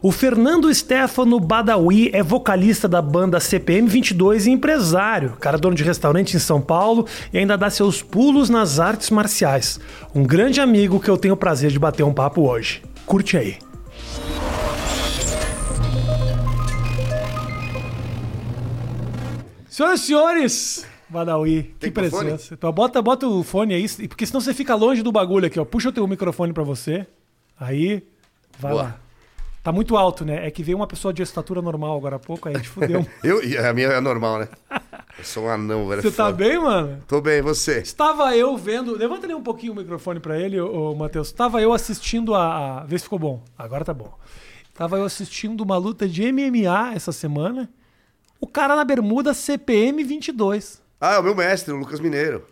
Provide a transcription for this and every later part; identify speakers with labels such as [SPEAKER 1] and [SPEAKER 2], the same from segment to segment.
[SPEAKER 1] O Fernando Stefano Badawi é vocalista da banda CPM 22 e empresário, cara dono de restaurante em São Paulo e ainda dá seus pulos nas artes marciais. Um grande amigo que eu tenho o prazer de bater um papo hoje. Curte aí. Senhoras e senhores, Badawi, que
[SPEAKER 2] Tem
[SPEAKER 1] presença. Então, bota, bota o fone aí, porque senão você fica longe do bagulho aqui, ó. Puxa o teu microfone pra você. Aí, vai
[SPEAKER 2] Boa.
[SPEAKER 1] lá. Tá muito alto, né? É que veio uma pessoa de estatura normal agora há pouco, aí a gente fudeu.
[SPEAKER 2] Eu, e a minha é normal, né? Eu sou um anão, velho.
[SPEAKER 1] Você tá bem, mano?
[SPEAKER 2] Tô bem, você?
[SPEAKER 1] Estava eu vendo. Levanta ali um pouquinho o microfone pra ele, ô, ô, Matheus. Estava eu assistindo a, a. Vê se ficou bom. Agora tá bom. Tava eu assistindo uma luta de MMA essa semana. O cara na bermuda CPM 22.
[SPEAKER 2] Ah, é o meu mestre, o Lucas Mineiro.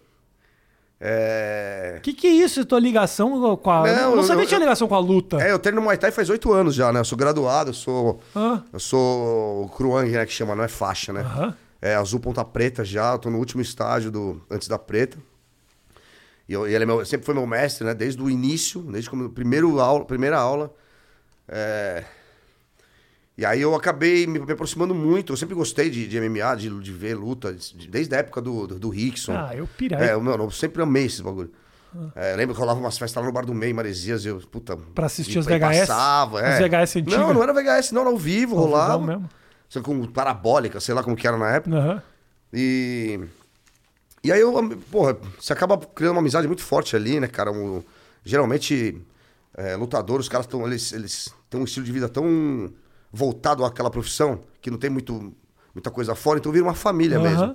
[SPEAKER 2] É.
[SPEAKER 1] Que que é isso? Tua ligação com a.
[SPEAKER 2] Não,
[SPEAKER 1] Não,
[SPEAKER 2] eu-
[SPEAKER 1] sabia
[SPEAKER 2] eu-
[SPEAKER 1] que tinha ligação com a luta.
[SPEAKER 2] É, eu treino Muay Thai faz oito anos já, né? Eu sou graduado, eu sou.
[SPEAKER 1] Ah,
[SPEAKER 2] Eu sou o Kruang, né? Que chama, não é faixa, né?
[SPEAKER 1] Aham.
[SPEAKER 2] É azul ponta preta já, eu tô no último estágio do antes da preta. E, eu- e ele é meu- sempre foi meu mestre, né? Desde o início, desde como primeiro aula, primeira aula. É, E aí eu acabei me, aproximando muito. Eu sempre gostei de, de MMA, de, de ver luta, de- desde a época do, do, do Rickson.
[SPEAKER 1] Ah, eu pirei.
[SPEAKER 2] É, mano, eu sempre amei esses bagulho. É, eu lembro que rolava umas festas lá no bar do meio, em Maresias, e eu, puta...
[SPEAKER 1] Pra assistir os VHS?
[SPEAKER 2] Passava, é.
[SPEAKER 1] Os VHS antigos?
[SPEAKER 2] Não, não era VHS, não, era ao vivo,
[SPEAKER 1] Ao
[SPEAKER 2] rolava.
[SPEAKER 1] mesmo.
[SPEAKER 2] Com parabólica, sei lá como que era na época.
[SPEAKER 1] Aham.
[SPEAKER 2] E. E aí eu, porra, você acaba criando uma amizade muito forte ali, né, cara? Um- geralmente, é, lutador, os caras tão, eles, eles têm um estilo de vida tão voltado àquela profissão que não tem muito, muita coisa fora, então vira uma família
[SPEAKER 1] Aham.
[SPEAKER 2] mesmo.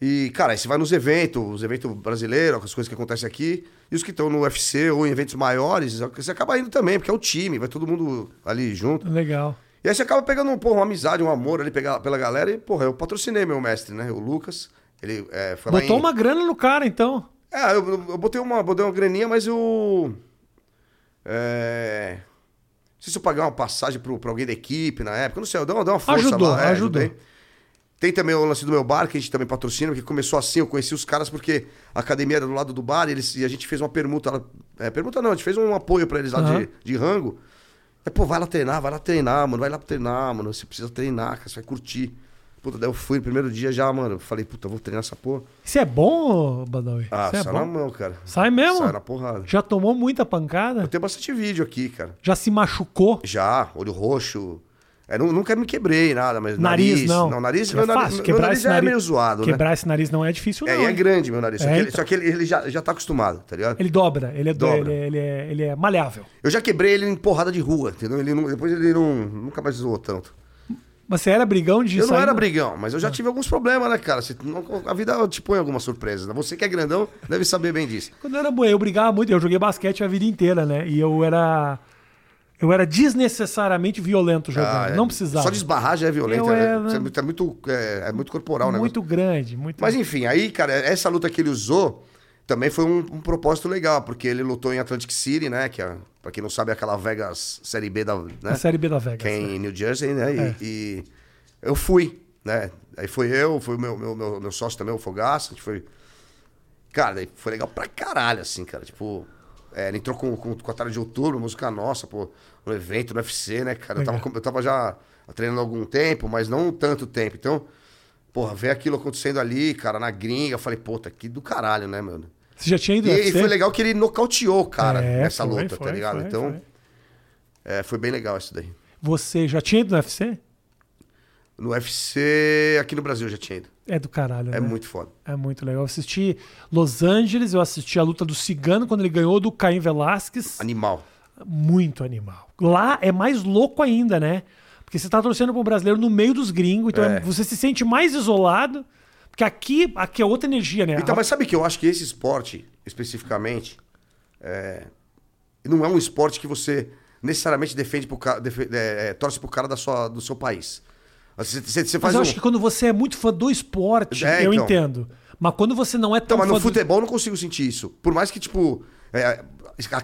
[SPEAKER 2] E, cara, aí você vai nos eventos, os eventos brasileiros, as coisas que acontecem aqui, e os que estão no UFC ou em eventos maiores, você acaba indo também, porque é o time, vai todo mundo ali junto.
[SPEAKER 1] Legal.
[SPEAKER 2] E aí você acaba pegando porra, uma amizade, um amor ali pela galera. E, porra, eu patrocinei meu mestre, né? O Lucas. Ele é, foi
[SPEAKER 1] Botou
[SPEAKER 2] em...
[SPEAKER 1] uma grana no cara, então.
[SPEAKER 2] É, eu, eu botei uma, botei uma graninha, mas eu... É... Não sei se eu paguei uma passagem pro, pra alguém da equipe na época. Não sei, eu dei uma, dei uma força
[SPEAKER 1] Ajudou,
[SPEAKER 2] lá. é,
[SPEAKER 1] ajudou.
[SPEAKER 2] ajudei. Tem também o lance do meu bar, que a gente também patrocina, porque começou assim, eu conheci os caras porque a academia era do lado do bar e, eles, e a gente fez uma permuta. lá- É, permuta não, a gente fez um apoio pra eles lá
[SPEAKER 1] Aham.
[SPEAKER 2] de, de rango. Aí, pô, vai lá treinar, vai lá treinar, mano, vai lá treinar, mano. Você precisa treinar, cara, você vai curtir. Puta, daí eu fui no primeiro dia já, mano. Falei, puta, vou treinar essa porra.
[SPEAKER 1] Isso é bom, Badawi?
[SPEAKER 2] Ah,
[SPEAKER 1] é
[SPEAKER 2] sai
[SPEAKER 1] bom?
[SPEAKER 2] na mão, cara.
[SPEAKER 1] Sai mesmo?
[SPEAKER 2] Sai na porrada.
[SPEAKER 1] Já tomou muita pancada?
[SPEAKER 2] Eu tenho bastante vídeo aqui, cara.
[SPEAKER 1] Já se machucou?
[SPEAKER 2] Já, olho roxo. É, nu- nunca me quebrei nada, mas
[SPEAKER 1] Nariz,
[SPEAKER 2] nariz.
[SPEAKER 1] não.
[SPEAKER 2] Não, nariz,
[SPEAKER 1] É
[SPEAKER 2] meu
[SPEAKER 1] fácil.
[SPEAKER 2] meu
[SPEAKER 1] Quebrar
[SPEAKER 2] nariz
[SPEAKER 1] esse
[SPEAKER 2] já é
[SPEAKER 1] nariz-
[SPEAKER 2] meio zoado, né?
[SPEAKER 1] Quebrar esse nariz não é difícil, não.
[SPEAKER 2] É, e é
[SPEAKER 1] hein?
[SPEAKER 2] grande meu nariz. Só
[SPEAKER 1] É,
[SPEAKER 2] que, ele,
[SPEAKER 1] então.
[SPEAKER 2] só que ele, ele já, já tá acostumado, tá ligado?
[SPEAKER 1] Ele dobra, ele é, do-
[SPEAKER 2] Dobra.
[SPEAKER 1] Ele, é- ele é, ele é maleável.
[SPEAKER 2] Eu já quebrei ele em porrada de rua, entendeu? Ele não- depois ele não, nunca mais zoou tanto.
[SPEAKER 1] Mas você era brigão de
[SPEAKER 2] Eu não era brigão, mas eu já tive alguns problemas, né, cara? Você não- a vida te põe algumas surpresas. Né? Você que é grandão deve saber bem disso.
[SPEAKER 1] Quando eu era moleque, eu brigava muito, eu joguei basquete a vida inteira, né? E eu era. Eu era desnecessariamente violento jogando.
[SPEAKER 2] Ah, é.
[SPEAKER 1] não precisava.
[SPEAKER 2] Só de esbarrar já é violento.
[SPEAKER 1] Eu
[SPEAKER 2] né?
[SPEAKER 1] era-
[SPEAKER 2] Você É muito, é muito, é, é muito corporal, né?
[SPEAKER 1] Muito grande, muito
[SPEAKER 2] Mas enfim, aí, cara, essa luta que ele usou também foi um, um propósito legal, porque ele lutou em Atlantic City, né? Que é, pra quem não sabe, é aquela Vegas Série B da. Né?
[SPEAKER 1] A Série B da Vegas.
[SPEAKER 2] que é em New Jersey, né? E,
[SPEAKER 1] É.
[SPEAKER 2] e eu fui, né? Aí foi eu, foi o meu, meu, meu, meu sócio também, o Fogaça, a gente foi. Cara, daí foi legal pra caralho, assim, cara. Tipo, é, ele entrou com, com, com a tarde de outubro, música nossa, pô, no evento, no UFC, né, cara? Eu tava, eu tava já treinando há algum tempo, mas não tanto tempo. Então, porra, ver aquilo acontecendo ali, cara, na gringa, eu falei, puta, que do caralho, né, mano?
[SPEAKER 1] Você já tinha ido
[SPEAKER 2] E, e
[SPEAKER 1] UFC?
[SPEAKER 2] foi legal que ele nocauteou cara
[SPEAKER 1] É,
[SPEAKER 2] nessa
[SPEAKER 1] foi,
[SPEAKER 2] luta,
[SPEAKER 1] foi,
[SPEAKER 2] tá ligado?
[SPEAKER 1] foi,
[SPEAKER 2] então,
[SPEAKER 1] foi.
[SPEAKER 2] É, foi bem legal isso daí.
[SPEAKER 1] Você já tinha ido no UFC?
[SPEAKER 2] No UFC, aqui no Brasil eu já tinha ido.
[SPEAKER 1] É do caralho,
[SPEAKER 2] É
[SPEAKER 1] né?
[SPEAKER 2] muito foda.
[SPEAKER 1] É muito legal. Eu assisti Los Angeles, eu assisti a luta do Cigano quando ele ganhou do Caim Velasquez.
[SPEAKER 2] Animal.
[SPEAKER 1] Muito animal. Lá é mais louco ainda, né? Porque você tá torcendo para um brasileiro no meio dos gringos, então
[SPEAKER 2] É.
[SPEAKER 1] você se sente mais isolado. Porque aqui, aqui é outra energia, né?
[SPEAKER 2] Então, mas sabe que eu acho que esse esporte, especificamente, é, não é um esporte que você necessariamente defende pro cara, defe- é, é, torce pro cara da sua, do seu país. Você, você- você
[SPEAKER 1] Mas eu
[SPEAKER 2] um...
[SPEAKER 1] acho que quando você é muito fã do esporte,
[SPEAKER 2] É,
[SPEAKER 1] eu
[SPEAKER 2] então.
[SPEAKER 1] entendo. Mas quando você não é tão
[SPEAKER 2] Então, mas no futebol eu não consigo sentir isso. Por mais que, tipo, é,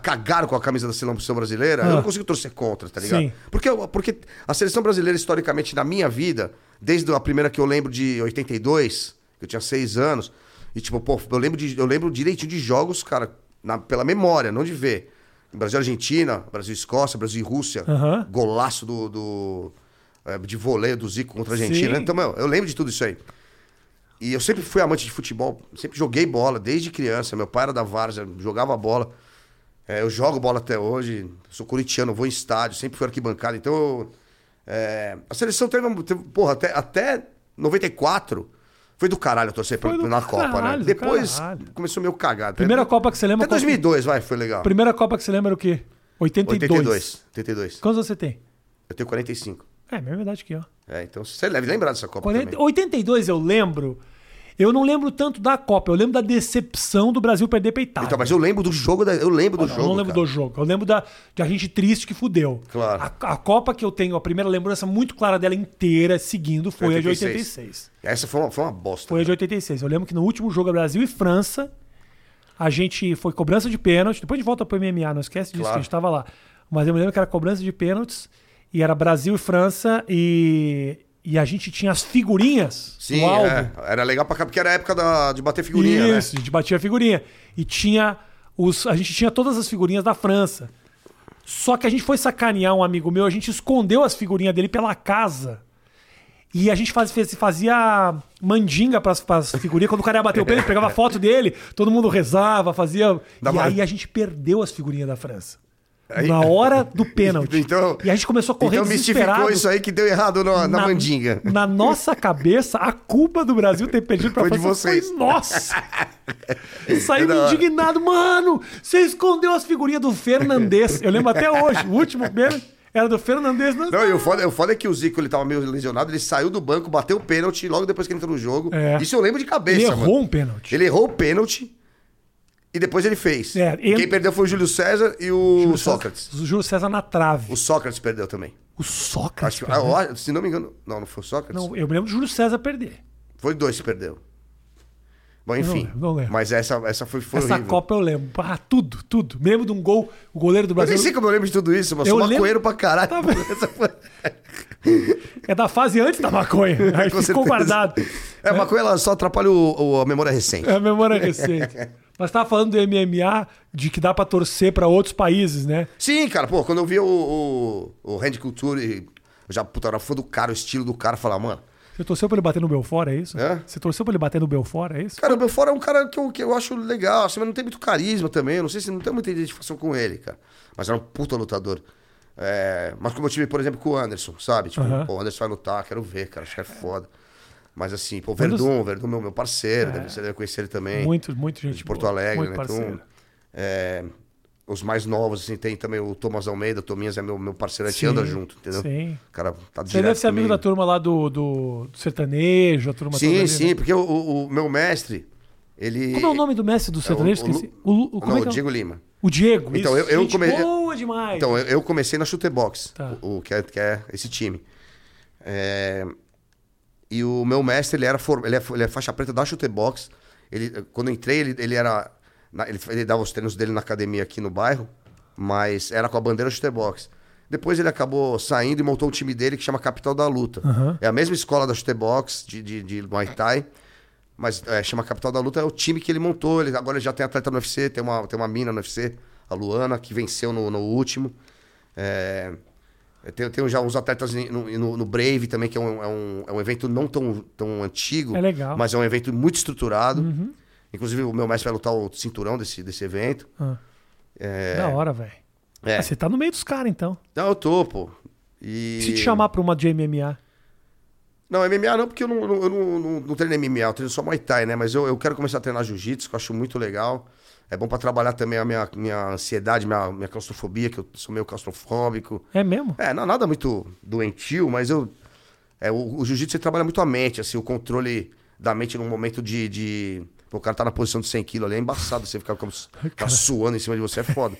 [SPEAKER 2] cagaram com a camisa da seleção brasileira, eu
[SPEAKER 1] Ah.
[SPEAKER 2] não consigo torcer contra, tá ligado?
[SPEAKER 1] Sim.
[SPEAKER 2] Porque, eu- porque a seleção brasileira, historicamente, na minha vida, desde a primeira que eu lembro de 82, que eu tinha seis anos, e tipo, pô, eu lembro, de, eu lembro direitinho de jogos, cara, na- pela memória, não de ver. Brasil Argentina, Brasil Escócia, Brasil e Rússia.
[SPEAKER 1] Aham.
[SPEAKER 2] Golaço do, do, é, de voleio do Zico contra a Argentina.
[SPEAKER 1] Sim.
[SPEAKER 2] Então, meu, eu lembro de tudo isso aí. E eu sempre fui amante de futebol, sempre joguei bola desde criança. Meu pai era da Várzea, jogava bola. É, eu jogo bola até hoje, sou corintiano, vou em estádio, sempre fui arquibancada. Então, eu, é, a seleção teve, teve porra, até, até 94 foi do caralho torcer pra- na Copa,
[SPEAKER 1] caralho,
[SPEAKER 2] né? Depois
[SPEAKER 1] caralho.
[SPEAKER 2] começou meio cagado.
[SPEAKER 1] Primeira
[SPEAKER 2] até,
[SPEAKER 1] Copa que você lembra?
[SPEAKER 2] Até
[SPEAKER 1] qual-
[SPEAKER 2] 2002, vai, foi legal.
[SPEAKER 1] Primeira Copa que você lembra o quê? 82.
[SPEAKER 2] 82, 82.
[SPEAKER 1] Quantos você tem?
[SPEAKER 2] Eu tenho 45.
[SPEAKER 1] É, mesma idade que eu.
[SPEAKER 2] É, então você deve lembrar dessa Copa
[SPEAKER 1] 40...
[SPEAKER 2] também.
[SPEAKER 1] 82 eu lembro. Eu não lembro tanto da Copa, eu lembro da decepção do Brasil perder peitada.
[SPEAKER 2] Então, mas eu lembro do jogo, da- eu lembro do
[SPEAKER 1] Eu
[SPEAKER 2] jogo.
[SPEAKER 1] não lembro
[SPEAKER 2] cara.
[SPEAKER 1] do jogo. Eu lembro da, de a gente triste que fudeu.
[SPEAKER 2] Claro.
[SPEAKER 1] A, a Copa que eu tenho, a primeira lembrança muito clara dela inteira, seguindo, foi a de
[SPEAKER 2] 86.
[SPEAKER 1] 86.
[SPEAKER 2] Essa foi uma, foi uma bosta.
[SPEAKER 1] Foi a de 86. Eu lembro que no último jogo Brasil e França, a gente foi cobrança de pênalti. Depois gente volta pro MMA, não esquece disso,
[SPEAKER 2] Claro.
[SPEAKER 1] que a gente tava lá. Mas eu me lembro que era cobrança de pênaltis e era Brasil e França e, e a gente tinha as figurinhas
[SPEAKER 2] Sim,
[SPEAKER 1] no álbum.
[SPEAKER 2] é, era legal pra cá, porque era a época da, de bater figurinha,
[SPEAKER 1] Isso,
[SPEAKER 2] né?
[SPEAKER 1] a gente batia a figurinha. E tinha os. A gente tinha todas as figurinhas da França. Só que a gente foi sacanear um amigo meu, a gente escondeu as figurinhas dele pela casa. E a gente faz- fez- fazia mandinga pras, pras figurinhas. Quando o cara ia bater o pênalti, pegava foto dele, todo mundo rezava, fazia. E aí a gente perdeu as figurinhas da França.
[SPEAKER 2] Aí-
[SPEAKER 1] Na hora do pênalti.
[SPEAKER 2] Então-
[SPEAKER 1] e a gente começou a correr
[SPEAKER 2] Então mistificou
[SPEAKER 1] desesperado.
[SPEAKER 2] isso aí que deu errado no- na, mandinga.
[SPEAKER 1] Na nossa cabeça, a culpa do Brasil ter perdido pra
[SPEAKER 2] Foi de
[SPEAKER 1] França
[SPEAKER 2] vocês.
[SPEAKER 1] foi nossa.
[SPEAKER 2] É
[SPEAKER 1] Saímos
[SPEAKER 2] da hora.
[SPEAKER 1] indignado. Mano, você escondeu as figurinhas do Fernandes. Eu lembro até hoje. O último mesmo era do Fernandes. Não,
[SPEAKER 2] Não, e o foda, o foda é que o Zico ele tava meio lesionado, ele saiu do banco, bateu o pênalti logo depois que ele entrou no jogo.
[SPEAKER 1] É.
[SPEAKER 2] Isso eu lembro de cabeça,
[SPEAKER 1] Ele
[SPEAKER 2] mano.
[SPEAKER 1] errou um pênalti.
[SPEAKER 2] Ele errou o pênalti e depois ele fez.
[SPEAKER 1] É, ele-
[SPEAKER 2] Quem perdeu foi o Júlio César e o
[SPEAKER 1] Júlio
[SPEAKER 2] Sócrates.
[SPEAKER 1] César, o Júlio César na trave.
[SPEAKER 2] O Sócrates perdeu também.
[SPEAKER 1] O Sócrates.
[SPEAKER 2] Acho ah, eu se não me engano. Não, não foi o Sócrates?
[SPEAKER 1] Não, eu me lembro do Júlio César perder.
[SPEAKER 2] Foi dois que perdeu. Bom, enfim.
[SPEAKER 1] lembro, não lembro.
[SPEAKER 2] Mas essa, essa foi, foi
[SPEAKER 1] Essa
[SPEAKER 2] horrível.
[SPEAKER 1] Copa eu lembro. Ah, tudo, tudo. Me lembro de um gol, o goleiro do
[SPEAKER 2] Eu
[SPEAKER 1] Brasil.
[SPEAKER 2] nem sei como eu lembro de tudo isso, mas
[SPEAKER 1] Eu
[SPEAKER 2] sou
[SPEAKER 1] lembro-
[SPEAKER 2] maconheiro pra caralho.
[SPEAKER 1] Tá
[SPEAKER 2] foi-
[SPEAKER 1] É da fase antes da maconha. Aí ficou guardado.
[SPEAKER 2] É, a maconha ela só atrapalha o, o- a memória recente.
[SPEAKER 1] É a memória recente. Mas tava falando do MMA, de que dá pra torcer pra outros países, né?
[SPEAKER 2] Sim, cara, pô, quando eu vi o, o, o Hand Culture, eu já, puta, era fã do cara, o estilo do cara, falar, mano,
[SPEAKER 1] Você torceu pra ele bater no Belfort, é isso?
[SPEAKER 2] É.
[SPEAKER 1] Você torceu pra ele bater no Belfort, é isso?
[SPEAKER 2] Cara, o Belfort é um cara que eu, que eu acho legal, assim, mas não tem muito carisma também. Eu não sei se não tem muita identificação com ele, cara. Mas era um puta lutador. É, mas como eu tive, por exemplo, com o Anderson, sabe? Tipo,
[SPEAKER 1] Aham.
[SPEAKER 2] pô, o Anderson vai lutar, quero ver, cara, acho que é foda. Mas assim, pô, o Verdun, o Verdun, meu, meu parceiro, deve, você deve conhecer ele também.
[SPEAKER 1] Muito, muito gente
[SPEAKER 2] de Porto
[SPEAKER 1] boa,
[SPEAKER 2] Alegre,
[SPEAKER 1] muito
[SPEAKER 2] né?
[SPEAKER 1] parceiro.
[SPEAKER 2] Então, é, os mais novos, assim, tem também o Thomas Almeida, o Tominhas é meu, meu parceiro, a gente anda junto, entendeu?
[SPEAKER 1] sim.
[SPEAKER 2] O cara tá
[SPEAKER 1] Você deve ser amigo
[SPEAKER 2] comigo.
[SPEAKER 1] da turma lá do, do, do sertanejo, a turma toda
[SPEAKER 2] Sim,
[SPEAKER 1] ali,
[SPEAKER 2] sim,
[SPEAKER 1] né?
[SPEAKER 2] porque o, o- o meu mestre, ele...
[SPEAKER 1] Como é o nome do mestre do sertanejo?
[SPEAKER 2] o Lu-
[SPEAKER 1] Esqueci. O, Lu- como
[SPEAKER 2] Não,
[SPEAKER 1] é é?
[SPEAKER 2] o Diego Lima.
[SPEAKER 1] O Diego.
[SPEAKER 2] Então,
[SPEAKER 1] isso.
[SPEAKER 2] eu- eu
[SPEAKER 1] Gente
[SPEAKER 2] come-
[SPEAKER 1] boa demais.
[SPEAKER 2] Então, eu, eu comecei na Chutebox,
[SPEAKER 1] Tá.
[SPEAKER 2] o, o que, é, que é esse time. É, e o meu mestre, ele era for, ele, é, ele é faixa preta da Chutebox. Ele, quando eu entrei, ele, ele era. ele, ele dava os treinos dele na academia aqui no bairro, mas era com a bandeira Chutebox. Depois ele acabou saindo e montou um time dele que chama Capital da Luta.
[SPEAKER 1] Aham.
[SPEAKER 2] É a mesma escola da Chutebox, de, de, de Muay Thai, mas é, chama Capital da Luta, é o time que ele montou. Ele, agora ele já tem atleta no UFC, tem uma, tem uma mina no UFC, a Luana, que venceu no, no último. É, tem, tem já uns atletas no, no, no Brave também, que é um, é um, é um evento não tão, tão antigo,
[SPEAKER 1] É legal.
[SPEAKER 2] mas é um evento muito estruturado.
[SPEAKER 1] Uhum.
[SPEAKER 2] Inclusive, o meu mestre vai lutar o cinturão desse, desse evento.
[SPEAKER 1] Ah,
[SPEAKER 2] É,
[SPEAKER 1] Da hora, velho.
[SPEAKER 2] é.
[SPEAKER 1] Ah, Você tá no meio dos caras, então.
[SPEAKER 2] Não, eu tô, pô. E...
[SPEAKER 1] Se te chamar pra uma de MMA.
[SPEAKER 2] Não, MMA não, porque eu não, não, eu não, não, não treino MMA, eu treino só Muay Thai, né? Mas eu, eu quero começar a treinar Jiu-Jitsu, que eu acho muito legal. É bom pra trabalhar também a minha, minha ansiedade, minha, minha claustrofobia, que eu sou meio claustrofóbico.
[SPEAKER 1] É mesmo?
[SPEAKER 2] É, não, nada muito doentio, mas eu. É, o, o jiu-jitsu você trabalha muito a mente, assim, o controle da mente num momento de. de pô, o cara tá na posição de 100 quilos ali, é embaçado você ficar como, ficar suando em cima de você, é foda.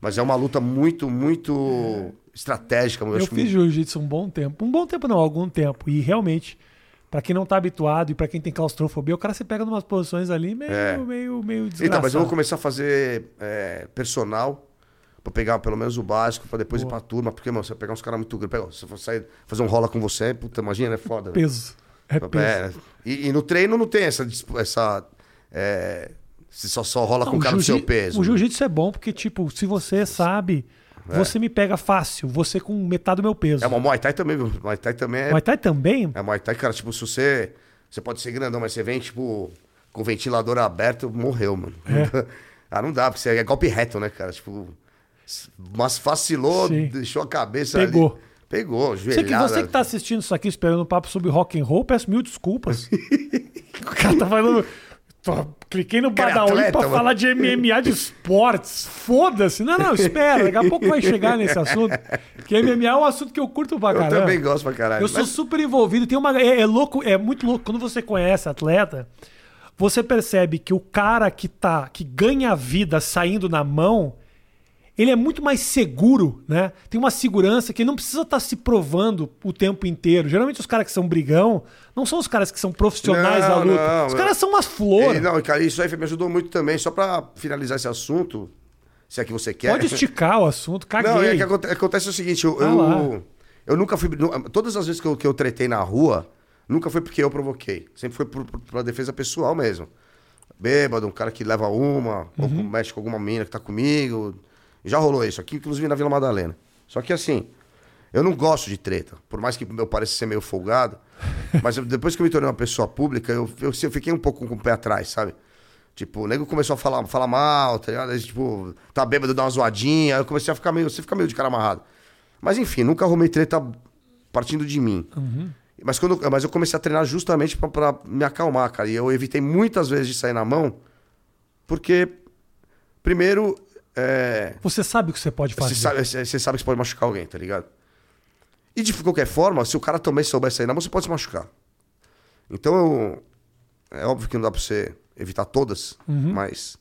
[SPEAKER 2] Mas é uma luta muito, muito estratégica. Eu,
[SPEAKER 1] Eu fiz
[SPEAKER 2] muito-
[SPEAKER 1] jiu-jitsu um bom tempo. Um bom tempo não, algum tempo. E realmente, pra quem não tá habituado e pra quem tem claustrofobia, o cara se pega em umas posições ali meio,
[SPEAKER 2] É.
[SPEAKER 1] meio, meio desgraçado.
[SPEAKER 2] Então, mas eu vou começar a fazer é, personal, pra pegar pelo menos o básico, pra depois
[SPEAKER 1] Boa.
[SPEAKER 2] ir pra turma, porque, mano, você vai pegar uns caras muito grandes. Se for sair, fazer um rola com você, puta, imagina, é foda. velho.
[SPEAKER 1] Peso. É peso.
[SPEAKER 2] É, e, e no treino não tem essa. essa é, Se só, só rola com
[SPEAKER 1] Não,
[SPEAKER 2] o cara do seu peso.
[SPEAKER 1] O jiu-jitsu é bom porque, tipo, se você sabe, você me pega fácil. Você com metade do meu peso.
[SPEAKER 2] É, mas Muay Thai também, viu? Muay Thai também é.
[SPEAKER 1] Muay Thai também?
[SPEAKER 2] É Muay Thai, cara, tipo, se você. Você pode ser grandão, mas você vem, tipo, com o ventilador aberto, morreu, mano. ah, não dá, porque você é golpe reto, né, cara? Tipo. Mas vacilou,
[SPEAKER 1] Sim.
[SPEAKER 2] deixou a cabeça.
[SPEAKER 1] Pegou.
[SPEAKER 2] ali. Pegou,
[SPEAKER 1] Você que,
[SPEAKER 2] joelhada.
[SPEAKER 1] você que tá assistindo isso aqui esperando um papo sobre rock and roll, peço mil desculpas. o cara tá falando. Cliquei no
[SPEAKER 2] é
[SPEAKER 1] Badawi pra
[SPEAKER 2] mano.
[SPEAKER 1] falar de MMA de esportes. Foda-se. Não, não, espera. Daqui a pouco vai chegar nesse assunto. Porque MMA é um assunto que eu curto pra
[SPEAKER 2] Eu
[SPEAKER 1] caramba.
[SPEAKER 2] também gosto pra caralho.
[SPEAKER 1] Eu sou
[SPEAKER 2] mas-
[SPEAKER 1] super envolvido. Tem uma, é, é louco, é muito louco. Quando você conhece atleta, você percebe que o cara que tá, que ganha vida saindo na mão, ele é muito mais seguro, né? Tem uma segurança que ele não precisa estar se provando o tempo inteiro. Geralmente os caras que são brigão não são os caras que são profissionais
[SPEAKER 2] Não,
[SPEAKER 1] da luta.
[SPEAKER 2] não,
[SPEAKER 1] os caras são umas flores.
[SPEAKER 2] Não, cara, isso aí me ajudou muito também. Só pra finalizar esse assunto, se é que você quer.
[SPEAKER 1] Pode esticar o assunto, caguei.
[SPEAKER 2] Não, é que aconte- acontece o seguinte, eu,
[SPEAKER 1] Ah
[SPEAKER 2] eu, eu nunca fui. Todas as vezes que eu, que eu tretei na rua, nunca foi porque eu provoquei. Sempre foi por, por, pela defesa pessoal mesmo. Bêbado, um cara que leva uma, ou
[SPEAKER 1] Uhum.
[SPEAKER 2] com- mexe com alguma mina que tá comigo. Já rolou isso aqui, inclusive na Vila Madalena. Só que assim, eu não gosto de treta. Por mais que eu pareça ser meio folgado. mas eu- depois que eu me tornei uma pessoa pública, eu, eu, eu fiquei um pouco com o pé atrás, sabe? Tipo, o nego começou a falar, falar mal, tá ligado? Aí, tipo, tá bêbado, dá uma zoadinha. Aí eu comecei a ficar meio. Você fica meio de cara amarrado. Mas enfim, nunca arrumei treta partindo de mim. Mas, quando, mas eu comecei a treinar justamente pra me acalmar, cara. E eu evitei muitas vezes de sair na mão, porque, primeiro, é,
[SPEAKER 1] Você sabe o que você pode fazer.
[SPEAKER 2] você sabe, você sabe que você pode machucar alguém, tá ligado? E de qualquer forma, se o cara também souber sair na mão, você pode se machucar. Então, eu- é óbvio que não dá pra você evitar todas, mas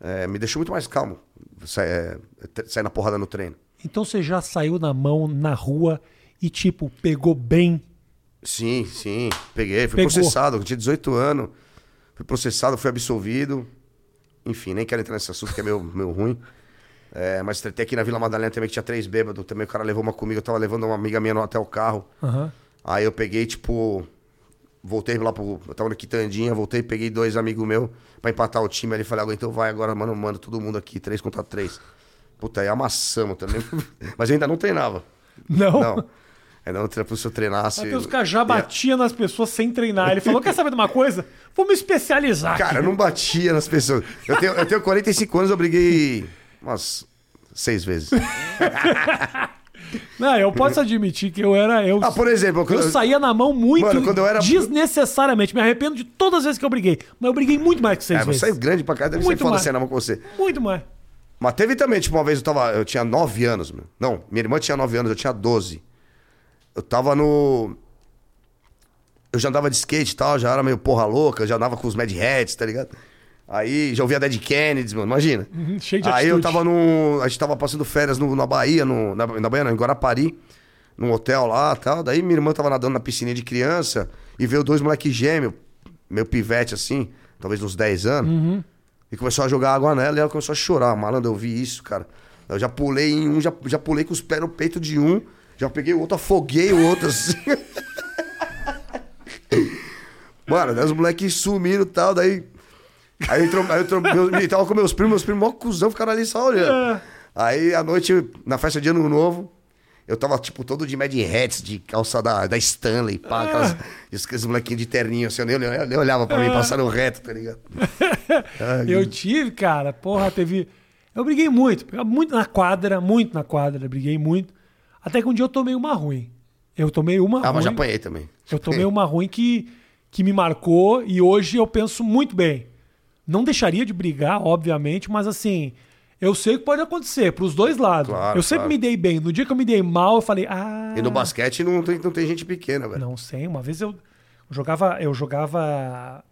[SPEAKER 2] é, me deixou muito mais calmo sair, é, é, sair na porrada no treino.
[SPEAKER 1] Então você já saiu na mão na rua e, tipo, pegou bem.
[SPEAKER 2] Sim, sim, peguei. Fui
[SPEAKER 1] Pegou.
[SPEAKER 2] processado, eu tinha 18 anos. Fui processado, fui absolvido. Enfim, nem quero entrar nesse assunto que é meio, meio ruim. É, mas tretei aqui na Vila Madalena também, que tinha três bêbados. Também o cara levou uma comigo, eu tava levando uma amiga minha no- até o carro.
[SPEAKER 1] Aham.
[SPEAKER 2] Aí eu peguei, tipo. Voltei lá pro. Eu tava no Quitandinha, voltei, peguei dois amigos meus pra empatar o time ali. Falei, ah, então vai agora, mano, manda todo mundo aqui, três contra três. Puta, aí amassamos também. Mas eu ainda não treinava.
[SPEAKER 1] Não?
[SPEAKER 2] Não. Ainda não treinava, se eu treinasse.
[SPEAKER 1] Matheus Cajá batia nas pessoas sem treinar. Ele falou: quer saber de uma coisa? Vou me especializar.
[SPEAKER 2] Cara, eu não batia nas pessoas. Eu tenho, eu tenho 45 anos, eu briguei umas seis vezes.
[SPEAKER 1] Não, eu posso admitir que eu era. Eu,
[SPEAKER 2] Ah, por exemplo,
[SPEAKER 1] eu
[SPEAKER 2] quando-
[SPEAKER 1] saía na mão muito
[SPEAKER 2] Mano, quando eu era-
[SPEAKER 1] desnecessariamente. Me arrependo de todas as vezes que eu briguei. Mas eu briguei muito mais que seis
[SPEAKER 2] É,
[SPEAKER 1] vezes.
[SPEAKER 2] você é grande pra cá, deve
[SPEAKER 1] Muito
[SPEAKER 2] ser foda ser na mão com você.
[SPEAKER 1] Muito mais.
[SPEAKER 2] Mas teve também, tipo, uma vez eu tava. Eu tinha 9 anos, meu. Não, minha irmã tinha 9 anos, eu tinha 12. Eu tava no. Eu já andava de skate e tal, já era meio porra louca, já andava com os Mad Hats, tá ligado? Aí já ouvia Dead Kennedys, mano, imagina.
[SPEAKER 1] Uhum, cheio de
[SPEAKER 2] Aí eu
[SPEAKER 1] atitude.
[SPEAKER 2] tava no. A gente tava passando férias no- na Bahia, no, na, na Bahia, não, em Guarapari, num hotel lá e tal. Daí minha irmã tava nadando na piscininha de criança e veio dois moleques gêmeos, meu pivete assim, talvez uns 10 anos,
[SPEAKER 1] Uhum.
[SPEAKER 2] e começou a jogar água nela e ela começou a chorar. Malandro, eu vi isso, cara. Eu já pulei em um, já, já pulei com os pés no peito de um, já peguei o outro, afoguei o outro assim. Mano, daí os moleques sumiram e tal, daí. Aí entrou, aí entrou meu, e tava com meus primos, meus primos, mó cuzão, ficaram ali só olhando.
[SPEAKER 1] É.
[SPEAKER 2] Aí à noite, na festa de ano novo, eu tava, tipo, todo de Mad Hats, de calça da, da Stanley, pá, aquelas, aqueles molequinhos de terninho, assim, eu nem, olhava- nem olhava pra mim, passaram reto, tá ligado? Ai,
[SPEAKER 1] Eu tive, cara, porra, teve. Eu briguei muito, muito na quadra, muito na quadra, briguei muito. Até que um dia eu tomei uma ruim. Eu tomei uma
[SPEAKER 2] Ah,
[SPEAKER 1] ruim.
[SPEAKER 2] mas já apanhei também.
[SPEAKER 1] Eu tomei uma ruim que, que me marcou e hoje eu penso muito bem. Não deixaria de brigar, obviamente, mas assim, eu sei o que pode acontecer pros dois lados.
[SPEAKER 2] Claro,
[SPEAKER 1] eu sempre
[SPEAKER 2] claro.
[SPEAKER 1] me dei bem. No dia que eu me dei mal, eu falei, ah.
[SPEAKER 2] E no basquete não tem, não tem gente pequena, velho.
[SPEAKER 1] Não sei, uma vez eu jogava, eu jogava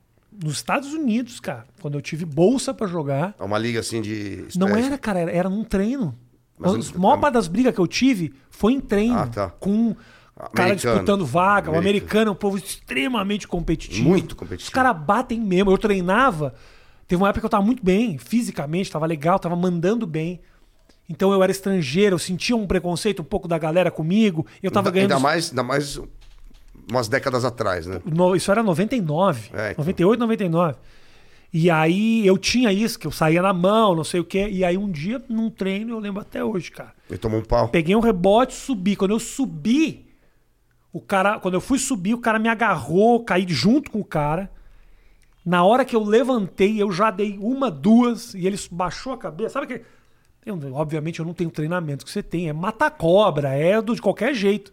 [SPEAKER 1] nos Estados Unidos, cara, quando eu tive bolsa pra jogar.
[SPEAKER 2] É uma liga assim de.
[SPEAKER 1] Não era, cara, era, era num treino.
[SPEAKER 2] Mas
[SPEAKER 1] a maior parte das brigas que eu tive foi em treino.
[SPEAKER 2] Ah, tá.
[SPEAKER 1] Com cara
[SPEAKER 2] Americano.
[SPEAKER 1] disputando vaga. O
[SPEAKER 2] Americano.
[SPEAKER 1] americano é um povo extremamente competitivo.
[SPEAKER 2] Muito competitivo.
[SPEAKER 1] Os caras batem mesmo. Eu treinava. Teve uma época que eu tava muito bem, fisicamente, tava legal, tava mandando bem. Então eu era estrangeiro, eu sentia um preconceito um pouco da galera comigo. Eu tava
[SPEAKER 2] ainda,
[SPEAKER 1] ganhando.
[SPEAKER 2] ainda mais, ainda mais umas décadas atrás, né?
[SPEAKER 1] No- isso era 99,
[SPEAKER 2] É, então.
[SPEAKER 1] 98, 99. E aí eu tinha isso, que eu saía na mão, não sei o quê. E aí um dia, num treino, eu lembro até hoje, cara.
[SPEAKER 2] Ele tomou um pau.
[SPEAKER 1] Peguei um rebote, subi. Quando eu subi, o cara, quando eu fui subir, o cara me agarrou, caí junto com o cara. Na hora que eu levantei, eu já dei uma, duas, e ele baixou a cabeça. Sabe que. Eu, obviamente eu não tenho treinamento que você tem, é matar cobra, é do, de qualquer jeito.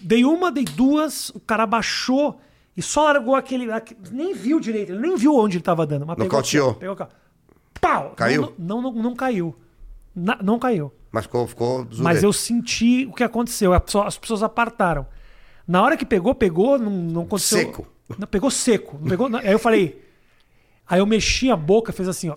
[SPEAKER 1] Dei uma, dei duas, o cara baixou e só largou aquele. aque- nem viu direito, ele nem viu onde ele tava dando. Mas pegou,
[SPEAKER 2] Nocauteou.
[SPEAKER 1] ó, pegou ó. Pau!
[SPEAKER 2] Caiu?
[SPEAKER 1] Não, não, não, não caiu. Na- não caiu.
[SPEAKER 2] Mas ficou, ficou.
[SPEAKER 1] Mas eu senti o que aconteceu. As pessoas apartaram. Na hora que pegou, pegou, não, não aconteceu.
[SPEAKER 2] Seco.
[SPEAKER 1] Não, pegou seco. Não pegou, aí eu falei. Aí eu mexi a boca, fez assim, ó.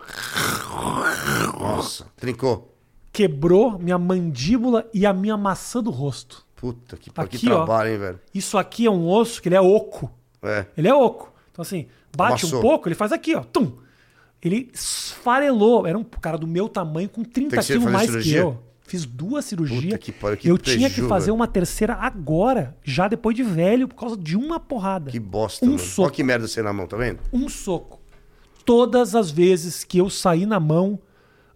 [SPEAKER 2] Nossa, trincou.
[SPEAKER 1] Quebrou minha mandíbula e a minha maçã do rosto.
[SPEAKER 2] Puta que, que
[SPEAKER 1] Aqui, ó.
[SPEAKER 2] trabalho, hein, velho.
[SPEAKER 1] Isso aqui é um osso que ele é oco.
[SPEAKER 2] É.
[SPEAKER 1] Ele é oco. Então, assim, bate
[SPEAKER 2] Amassou.
[SPEAKER 1] um pouco, ele faz aqui, ó. Tum. Ele esfarelou. Era um cara do meu tamanho com 30
[SPEAKER 2] Tem que ser
[SPEAKER 1] quilos mais
[SPEAKER 2] cirurgia?
[SPEAKER 1] que eu. Fiz duas cirurgias.
[SPEAKER 2] Que pariu, que
[SPEAKER 1] eu tinha que fazer
[SPEAKER 2] velho.
[SPEAKER 1] uma terceira agora, já depois de velho, por causa de uma porrada.
[SPEAKER 2] Que bosta,
[SPEAKER 1] Um
[SPEAKER 2] mano.
[SPEAKER 1] soco.
[SPEAKER 2] Olha que merda você na mão, tá vendo?
[SPEAKER 1] Um soco. Todas as vezes que eu saí na mão,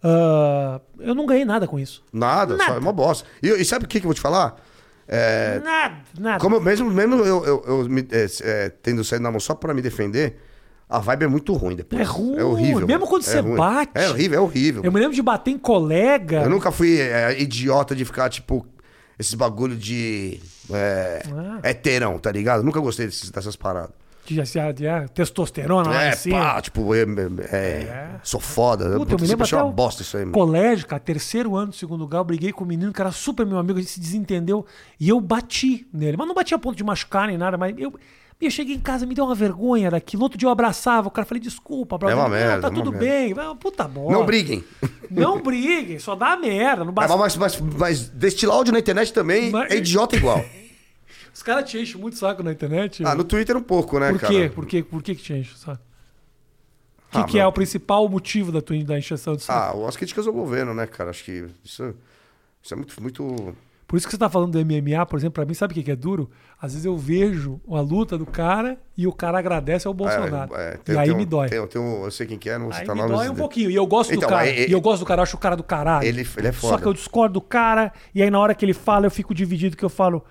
[SPEAKER 1] ah, eu não ganhei nada com isso.
[SPEAKER 2] Nada, só
[SPEAKER 1] Nada.
[SPEAKER 2] é uma bosta. E, e sabe o que, que eu vou te falar? É,
[SPEAKER 1] Nada, nada.
[SPEAKER 2] como eu- mesmo mesmo eu, eu, eu me- é, é, tendo saído na mão só pra me defender, a vibe é muito ruim depois.
[SPEAKER 1] É ruim.
[SPEAKER 2] É horrível.
[SPEAKER 1] Mesmo quando
[SPEAKER 2] É
[SPEAKER 1] você
[SPEAKER 2] ruim.
[SPEAKER 1] bate.
[SPEAKER 2] É horrível, é horrível.
[SPEAKER 1] Eu me lembro de bater em colega.
[SPEAKER 2] Eu nunca fui é, idiota de ficar, tipo, esses bagulho de. É,
[SPEAKER 1] Ah.
[SPEAKER 2] heterão, tá ligado? Nunca gostei desses- dessas paradas.
[SPEAKER 1] De, de, de testosterona lá
[SPEAKER 2] é,
[SPEAKER 1] em cima.
[SPEAKER 2] pá, tipo, é, é, sou foda.
[SPEAKER 1] Puta, eu
[SPEAKER 2] Puta,
[SPEAKER 1] me lembro até
[SPEAKER 2] uma bosta isso aí, mano.
[SPEAKER 1] colégio, cara, terceiro ano do segundo grau, briguei com um menino que era super meu amigo, a gente se desentendeu e eu bati nele. Mas não bati a ponto de machucar nem nada, mas eu, eu cheguei em casa, me deu uma vergonha daquilo. Outro dia eu abraçava, o cara falei, desculpa, brother.
[SPEAKER 2] É uma
[SPEAKER 1] Não,
[SPEAKER 2] merda,
[SPEAKER 1] Tá
[SPEAKER 2] é
[SPEAKER 1] tudo
[SPEAKER 2] merda.
[SPEAKER 1] bem. Ah, Puta bola.
[SPEAKER 2] Não briguem.
[SPEAKER 1] Não briguem, só dá merda. Não
[SPEAKER 2] É,
[SPEAKER 1] basta...
[SPEAKER 2] mas, mas, mas destilar áudio na internet também
[SPEAKER 1] Mas-
[SPEAKER 2] é idiota igual.
[SPEAKER 1] Os caras te enchem muito saco na internet.
[SPEAKER 2] Ah, no Twitter um pouco, né,
[SPEAKER 1] Por
[SPEAKER 2] cara?
[SPEAKER 1] quê? Por quê? Por que que te enche, sabe? O que,
[SPEAKER 2] Ah,
[SPEAKER 1] que é o principal motivo da tua da encheção de saco?
[SPEAKER 2] Ah, as críticas ao governo, né, cara? Acho que isso, isso é muito, muito.
[SPEAKER 1] Por isso que você tá falando do MMA, por exemplo, pra mim, sabe o que que é duro? Às vezes eu vejo a luta do cara e o cara agradece ao Bolsonaro.
[SPEAKER 2] É, é,
[SPEAKER 1] e
[SPEAKER 2] tem-
[SPEAKER 1] aí
[SPEAKER 2] tem um-
[SPEAKER 1] me dói.
[SPEAKER 2] Tem, tem um, eu sei quem que é, não vou
[SPEAKER 1] Aí
[SPEAKER 2] citar
[SPEAKER 1] me
[SPEAKER 2] nomes.
[SPEAKER 1] dói um pouquinho. E eu gosto
[SPEAKER 2] Então,
[SPEAKER 1] do cara.
[SPEAKER 2] aí-
[SPEAKER 1] e eu gosto do cara, eu acho o cara do caralho.
[SPEAKER 2] Ele, ele é
[SPEAKER 1] Só
[SPEAKER 2] foda.
[SPEAKER 1] que eu discordo do cara, e aí na hora que ele fala, eu fico dividido, que eu falo.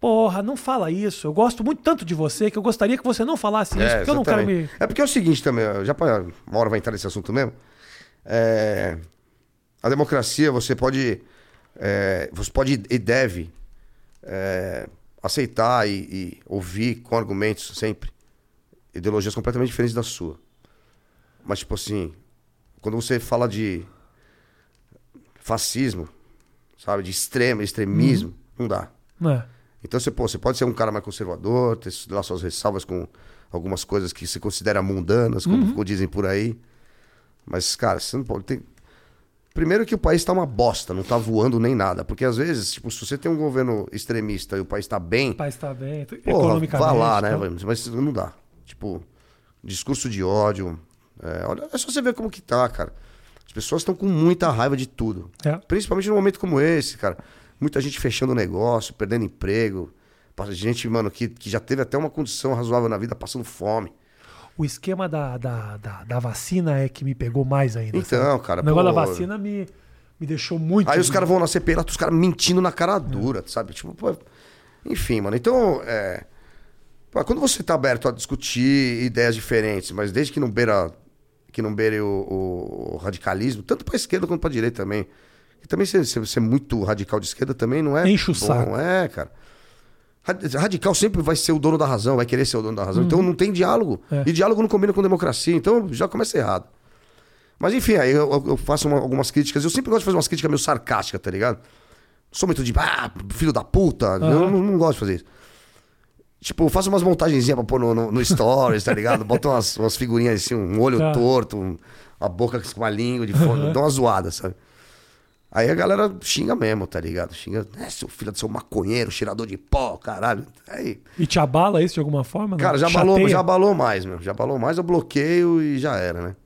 [SPEAKER 1] Porra, não fala isso. Eu gosto muito tanto de você que eu gostaria que você não falasse isso,
[SPEAKER 2] É,
[SPEAKER 1] porque eu não quero me.
[SPEAKER 2] É porque é o seguinte também, já uma hora vai entrar nesse assunto mesmo. É, a democracia, você pode. é, você pode e deve é, aceitar e, e ouvir com argumentos sempre ideologias completamente diferentes da sua. Mas, tipo assim, quando você fala de fascismo, sabe, de extremo, extremismo, não dá.
[SPEAKER 1] É.
[SPEAKER 2] Então você, pô, você pode ser um cara mais conservador, ter lá suas ressalvas com algumas coisas que se considera mundanas, como, como dizem por aí. Mas, cara, você não pode ter. Primeiro que o país tá uma bosta, não tá voando nem nada. Porque às vezes, tipo, se você tem um governo extremista e o país tá bem,
[SPEAKER 1] O país tá bem,
[SPEAKER 2] porra,
[SPEAKER 1] economicamente.
[SPEAKER 2] vá lá, né?
[SPEAKER 1] então.
[SPEAKER 2] Mas não dá. Tipo, discurso de ódio. É, olha, é só você ver como que tá, cara. As pessoas estão com muita raiva de tudo.
[SPEAKER 1] É.
[SPEAKER 2] Principalmente num momento como esse, cara. Muita gente fechando negócio, perdendo emprego. Gente, mano, que, que já teve até uma condição razoável na vida, passando fome.
[SPEAKER 1] O esquema da, da, da, da vacina é que me pegou mais ainda.
[SPEAKER 2] Então,
[SPEAKER 1] sabe?
[SPEAKER 2] cara,
[SPEAKER 1] O negócio
[SPEAKER 2] pô.
[SPEAKER 1] da vacina me, me deixou muito.
[SPEAKER 2] Aí os caras vão na CPI lá, os caras mentindo na cara dura, sabe? Tipo, pô, enfim, mano. Então, é, quando você tá aberto a discutir ideias diferentes, mas desde que não beira, que não beire o, o radicalismo, tanto pra esquerda quanto pra direita também. E também ser, ser, ser muito radical de esquerda também não é.
[SPEAKER 1] Enche o saco.
[SPEAKER 2] É, cara. Rad- Radical sempre vai ser o dono da razão, vai querer ser o dono da razão. Então não tem diálogo.
[SPEAKER 1] É.
[SPEAKER 2] E diálogo não combina com democracia. Então já começa errado. Mas enfim, aí eu, eu- faço uma- algumas críticas. Eu sempre gosto de fazer umas críticas meio sarcásticas, tá ligado? Sou muito de, ah, filho da puta. Eu não, não gosto de fazer isso. Tipo, eu faço umas montagenzinhas pra pôr no, no, no Stories, tá ligado? Boto umas, umas figurinhas assim, um olho
[SPEAKER 1] Tá.
[SPEAKER 2] torto, um- uma boca com uma língua de fora, dá uma zoada, sabe? Aí a galera xinga mesmo, tá ligado? Xinga, é, seu filho do seu maconheiro, cheirador de pó, caralho. Aí,
[SPEAKER 1] E te abala isso de alguma forma?
[SPEAKER 2] Cara, já abalou, já abalou mais, meu. Já abalou mais, eu bloqueio e já era, né?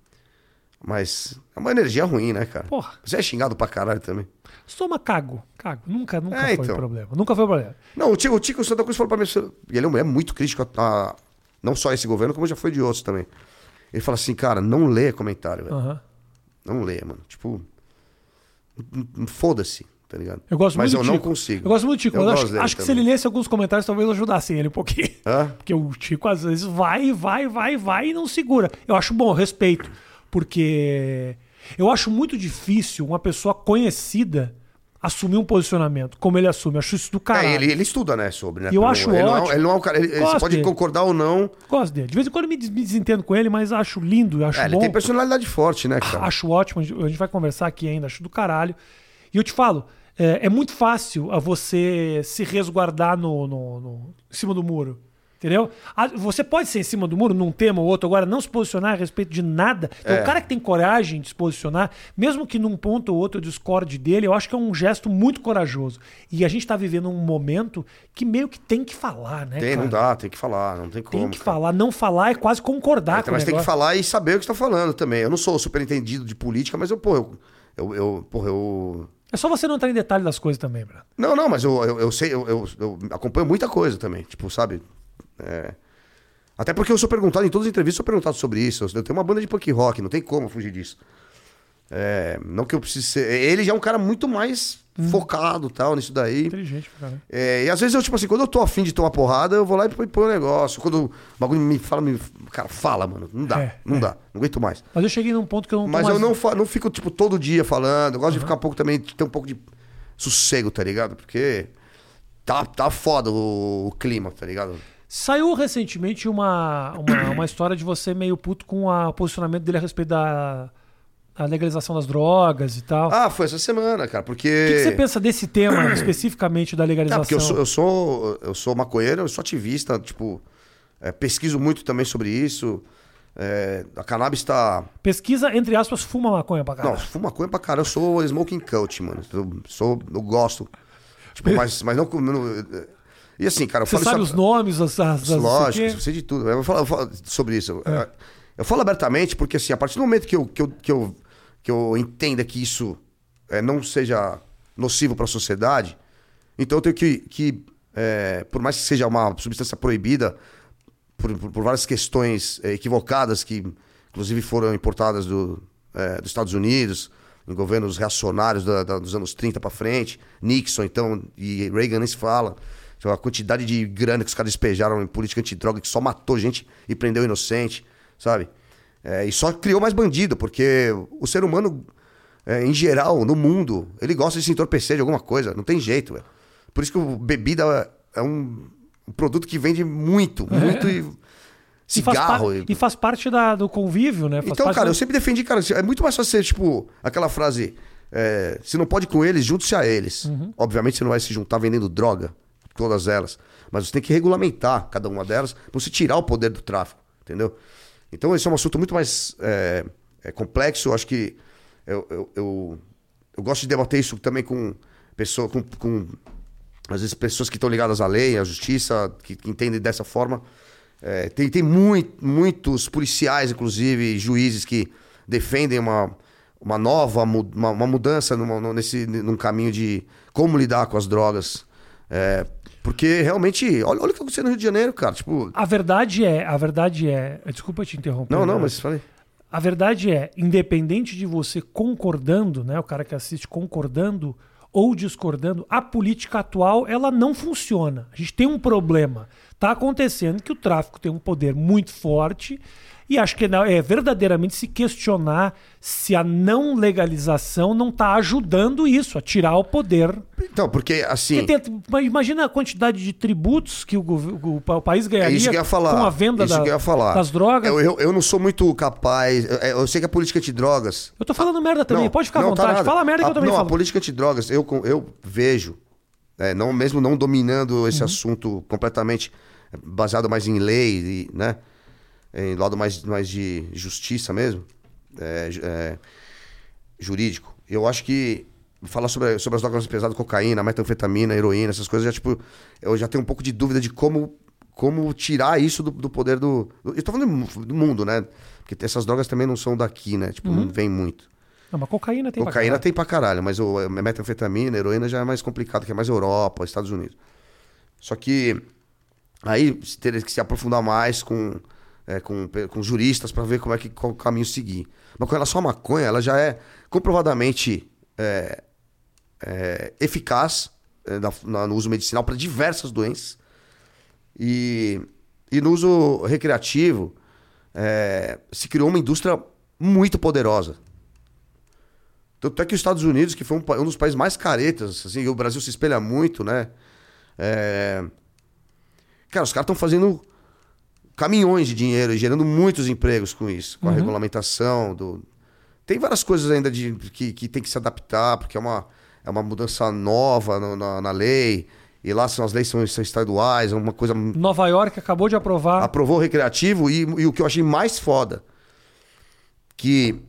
[SPEAKER 2] Mas é uma energia ruim, né, cara?
[SPEAKER 1] Porra.
[SPEAKER 2] Você é xingado pra caralho também.
[SPEAKER 1] Soma cago. Cago. Nunca, nunca
[SPEAKER 2] É,
[SPEAKER 1] foi
[SPEAKER 2] então.
[SPEAKER 1] problema. Nunca foi problema.
[SPEAKER 2] Não, o Tico, o Tico Santa Cruz falou pra mim, e ele é é muito crítico a, a- não só esse governo, como já foi de outros também. Ele fala assim, cara, não lê comentário, velho. Não lê, mano. Tipo, foda-se, tá ligado?
[SPEAKER 1] Eu gosto
[SPEAKER 2] Mas
[SPEAKER 1] muito
[SPEAKER 2] eu
[SPEAKER 1] do
[SPEAKER 2] não consigo.
[SPEAKER 1] Eu gosto muito do Tico.
[SPEAKER 2] Eu
[SPEAKER 1] acho, acho que se ele lesse alguns comentários, talvez ajudassem ele um pouquinho.
[SPEAKER 2] Hã?
[SPEAKER 1] Porque o Tico às vezes vai, vai, vai, vai e não segura. Eu acho bom, eu respeito. Porque eu acho muito difícil uma pessoa conhecida assumir um posicionamento, como ele assume. Acho isso do caralho.
[SPEAKER 2] É, ele, ele estuda, né, sobre, né?
[SPEAKER 1] Eu acho
[SPEAKER 2] ele Não,
[SPEAKER 1] ótimo.
[SPEAKER 2] é- ele não é um cara. ele- ele- você pode
[SPEAKER 1] dele.
[SPEAKER 2] concordar ou não.
[SPEAKER 1] Gosto dele. De vez em quando eu me, des- me desentendo com ele, mas acho lindo, acho
[SPEAKER 2] É, ele
[SPEAKER 1] bom.
[SPEAKER 2] tem personalidade forte, né, cara?
[SPEAKER 1] Acho ótimo, a gente- a gente vai conversar aqui ainda, acho do caralho. E eu te falo, é, é muito fácil a você se resguardar no, no- no- em cima do muro. Entendeu? Você pode ser em cima do muro num tema ou outro, agora não se posicionar a respeito de nada. Então,
[SPEAKER 2] É.
[SPEAKER 1] o cara que tem coragem de se posicionar, mesmo que num ponto ou outro eu discorde dele, eu acho que é um gesto muito corajoso. E a gente tá vivendo um momento que meio que tem que falar, né?
[SPEAKER 2] Tem,
[SPEAKER 1] cara?
[SPEAKER 2] não dá, tem que falar, não tem como.
[SPEAKER 1] Tem que
[SPEAKER 2] cara.
[SPEAKER 1] falar. Não falar é quase concordar
[SPEAKER 2] Então,
[SPEAKER 1] com
[SPEAKER 2] mas tem que falar e saber o que você tá falando também. Eu não sou superentendido de política, mas eu, pô, eu. eu, eu porra, eu.
[SPEAKER 1] É só você não entrar em detalhe das coisas também, Bruno.
[SPEAKER 2] Não, não, mas eu, eu, eu sei, eu, eu, eu acompanho muita coisa também. Tipo, sabe? É, Até porque eu sou perguntado, em todas as entrevistas, eu sou perguntado sobre isso. Eu tenho uma banda de punk rock, não tem como fugir disso. É, não que eu precise ser. Ele já é um cara muito mais
[SPEAKER 1] Hum.
[SPEAKER 2] focado tal, nisso daí.
[SPEAKER 1] Inteligente, caralho.
[SPEAKER 2] É, e às vezes eu, tipo assim, quando eu tô afim de tomar porrada, eu vou lá e põe põe um negócio. Quando o bagulho me fala, me. Cara, fala, mano. Não dá,
[SPEAKER 1] É,
[SPEAKER 2] não
[SPEAKER 1] é.
[SPEAKER 2] dá. Não aguento mais.
[SPEAKER 1] Mas eu cheguei num ponto que eu não tô
[SPEAKER 2] Mas
[SPEAKER 1] mais...
[SPEAKER 2] eu não, fa- não fico, tipo, todo dia falando. Eu gosto de ficar um pouco também, ter um pouco de sossego, tá ligado? Porque tá, tá foda o, o clima, tá ligado?
[SPEAKER 1] Saiu recentemente uma, uma, uma história de você meio puto com a- o posicionamento dele a respeito da, da legalização das drogas e tal.
[SPEAKER 2] Ah, foi essa semana, cara, porque.
[SPEAKER 1] o que, que você pensa desse tema especificamente da legalização?
[SPEAKER 2] porque eu sou, eu sou, eu sou maconheiro, eu sou ativista, tipo, é, pesquiso muito também sobre isso. É, a cannabis tá.
[SPEAKER 1] Pesquisa, entre aspas, fuma maconha pra
[SPEAKER 2] Não,
[SPEAKER 1] caralho.
[SPEAKER 2] fumo maconha pra caralho. Eu sou smoking coach, mano. Eu, sou, eu gosto. Tipo, mas, mas não. E assim, cara, eu
[SPEAKER 1] Você
[SPEAKER 2] falo
[SPEAKER 1] sabe
[SPEAKER 2] isso.
[SPEAKER 1] os nomes, as, as,
[SPEAKER 2] Lógico, eu sei de tudo. Eu falo, eu falo sobre isso.
[SPEAKER 1] É.
[SPEAKER 2] Eu falo abertamente porque, assim, a partir do momento que eu, que eu, que eu, que eu entenda que isso é, não seja nocivo para a sociedade, então eu tenho que, que é, por mais que seja uma substância proibida, por, por- por várias questões é, equivocadas que, inclusive, foram importadas do, é, dos Estados Unidos, em governos reacionários da- da- dos anos 30 para frente, Nixon, então, e Reagan nem se fala. Então, a quantidade de grana que os caras despejaram em política antidroga que só matou gente e prendeu inocente, sabe? É, e só criou mais bandido, porque o ser humano, é, em geral, no mundo, ele gosta de se entorpecer de alguma coisa, não tem jeito, velho. Por isso que o bebida é um, um produto que vende muito, muito e
[SPEAKER 1] E faz,
[SPEAKER 2] cigarro.
[SPEAKER 1] par-
[SPEAKER 2] e-
[SPEAKER 1] faz parte da- do convívio, né? Faz
[SPEAKER 2] Então, cara,
[SPEAKER 1] do-
[SPEAKER 2] eu sempre defendi, cara, é muito mais fácil ser, tipo, aquela frase, é, se não pode com eles, junte-se a eles.
[SPEAKER 1] Uhum.
[SPEAKER 2] Obviamente você não vai se juntar vendendo droga, todas elas, mas você tem que regulamentar cada uma delas pra você tirar o poder do tráfico, entendeu? Então esse é um assunto muito mais é, é complexo, acho que eu, eu, eu, eu gosto de debater isso também com pessoas, com, com às vezes pessoas que estão ligadas à lei, à justiça, que, que entendem dessa forma. É, tem tem mui- muitos policiais, inclusive, juízes que defendem uma, uma nova uma, uma mudança numa, num- nesse, num caminho de como lidar com as drogas. É, porque realmente, olha, olha o que aconteceu no Rio de Janeiro, cara. Tipo,
[SPEAKER 1] A verdade é, a verdade é. Desculpa te interromper.
[SPEAKER 2] não, não,
[SPEAKER 1] né?
[SPEAKER 2] mas falei.
[SPEAKER 1] A verdade é, independente de você concordando, né, o cara que assiste concordando ou discordando, a política atual ela não funciona. A gente tem um problema. Está acontecendo que o tráfico tem um poder muito forte e acho que é verdadeiramente se questionar se a não legalização não está ajudando isso, a tirar o poder.
[SPEAKER 2] Então, porque assim.
[SPEAKER 1] Porque tem- imagina a quantidade de tributos que o, o o país
[SPEAKER 2] É
[SPEAKER 1] ganharia
[SPEAKER 2] eu ia falar.
[SPEAKER 1] com a venda da-
[SPEAKER 2] eu
[SPEAKER 1] das drogas.
[SPEAKER 2] Eu, eu, eu não sou muito capaz. Eu, eu sei que a política antidrogas.
[SPEAKER 1] Eu tô falando merda também,
[SPEAKER 2] Não,
[SPEAKER 1] pode ficar à
[SPEAKER 2] não, tá
[SPEAKER 1] vontade.
[SPEAKER 2] nada.
[SPEAKER 1] Fala merda que
[SPEAKER 2] A-
[SPEAKER 1] eu também
[SPEAKER 2] não,
[SPEAKER 1] falo.
[SPEAKER 2] a política antidrogas, eu, com- eu vejo, é, não, mesmo não dominando esse
[SPEAKER 1] Uhum.
[SPEAKER 2] assunto completamente é, baseado mais em lei, e, né? Em lado mais, mais de justiça mesmo, é, é, jurídico. Eu acho que falar sobre, sobre as drogas pesadas, cocaína, metanfetamina, heroína, essas coisas, já, tipo, eu já tenho um pouco de dúvida de como, como tirar isso do, do poder do, do. Eu tô falando do mu- do mundo, né? Porque essas drogas também não são daqui, né? Tipo, não vem muito.
[SPEAKER 1] Não, mas cocaína tem pra
[SPEAKER 2] Cocaína
[SPEAKER 1] caralho.
[SPEAKER 2] tem pra caralho, mas o a metanfetamina, heroína já é mais complicado, que é mais Europa, Estados Unidos. Só que aí teria que se aprofundar mais com é, com, com juristas para ver como é que qual caminho seguir. Mas com relação à maconha, ela já é comprovadamente é, é, eficaz é, na, na, no uso medicinal para diversas doenças. E, e no uso recreativo, é, se criou uma indústria muito poderosa. Tanto é que os Estados Unidos, que foi um, um dos países mais caretas, assim, o Brasil se espelha muito, né? É... Cara, os caras estão fazendo caminhões de dinheiro e gerando muitos empregos com isso, com a uhum. regulamentação do. Tem várias coisas ainda de, que, que tem que se adaptar, porque é uma, é uma mudança nova no, na, na lei. E lá são, as leis são, são estaduais, é uma coisa.
[SPEAKER 1] Nova York acabou de aprovar.
[SPEAKER 2] Aprovou o recreativo e, e o que eu achei mais foda, que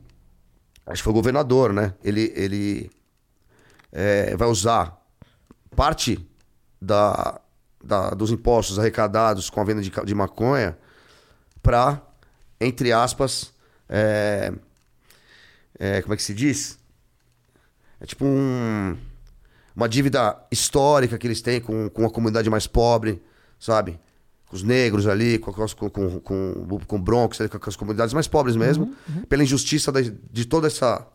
[SPEAKER 2] acho que foi o governador, né? Ele, ele é, vai usar parte da, da, dos impostos arrecadados com a venda de, de maconha para, entre aspas, é, é, como é que se diz? É tipo um, uma dívida histórica que eles têm com, com a comunidade mais pobre, sabe? Com os negros ali, com, com, com, com, com Bronx, com as comunidades mais pobres mesmo, uhum, uhum. pela injustiça de, de toda essa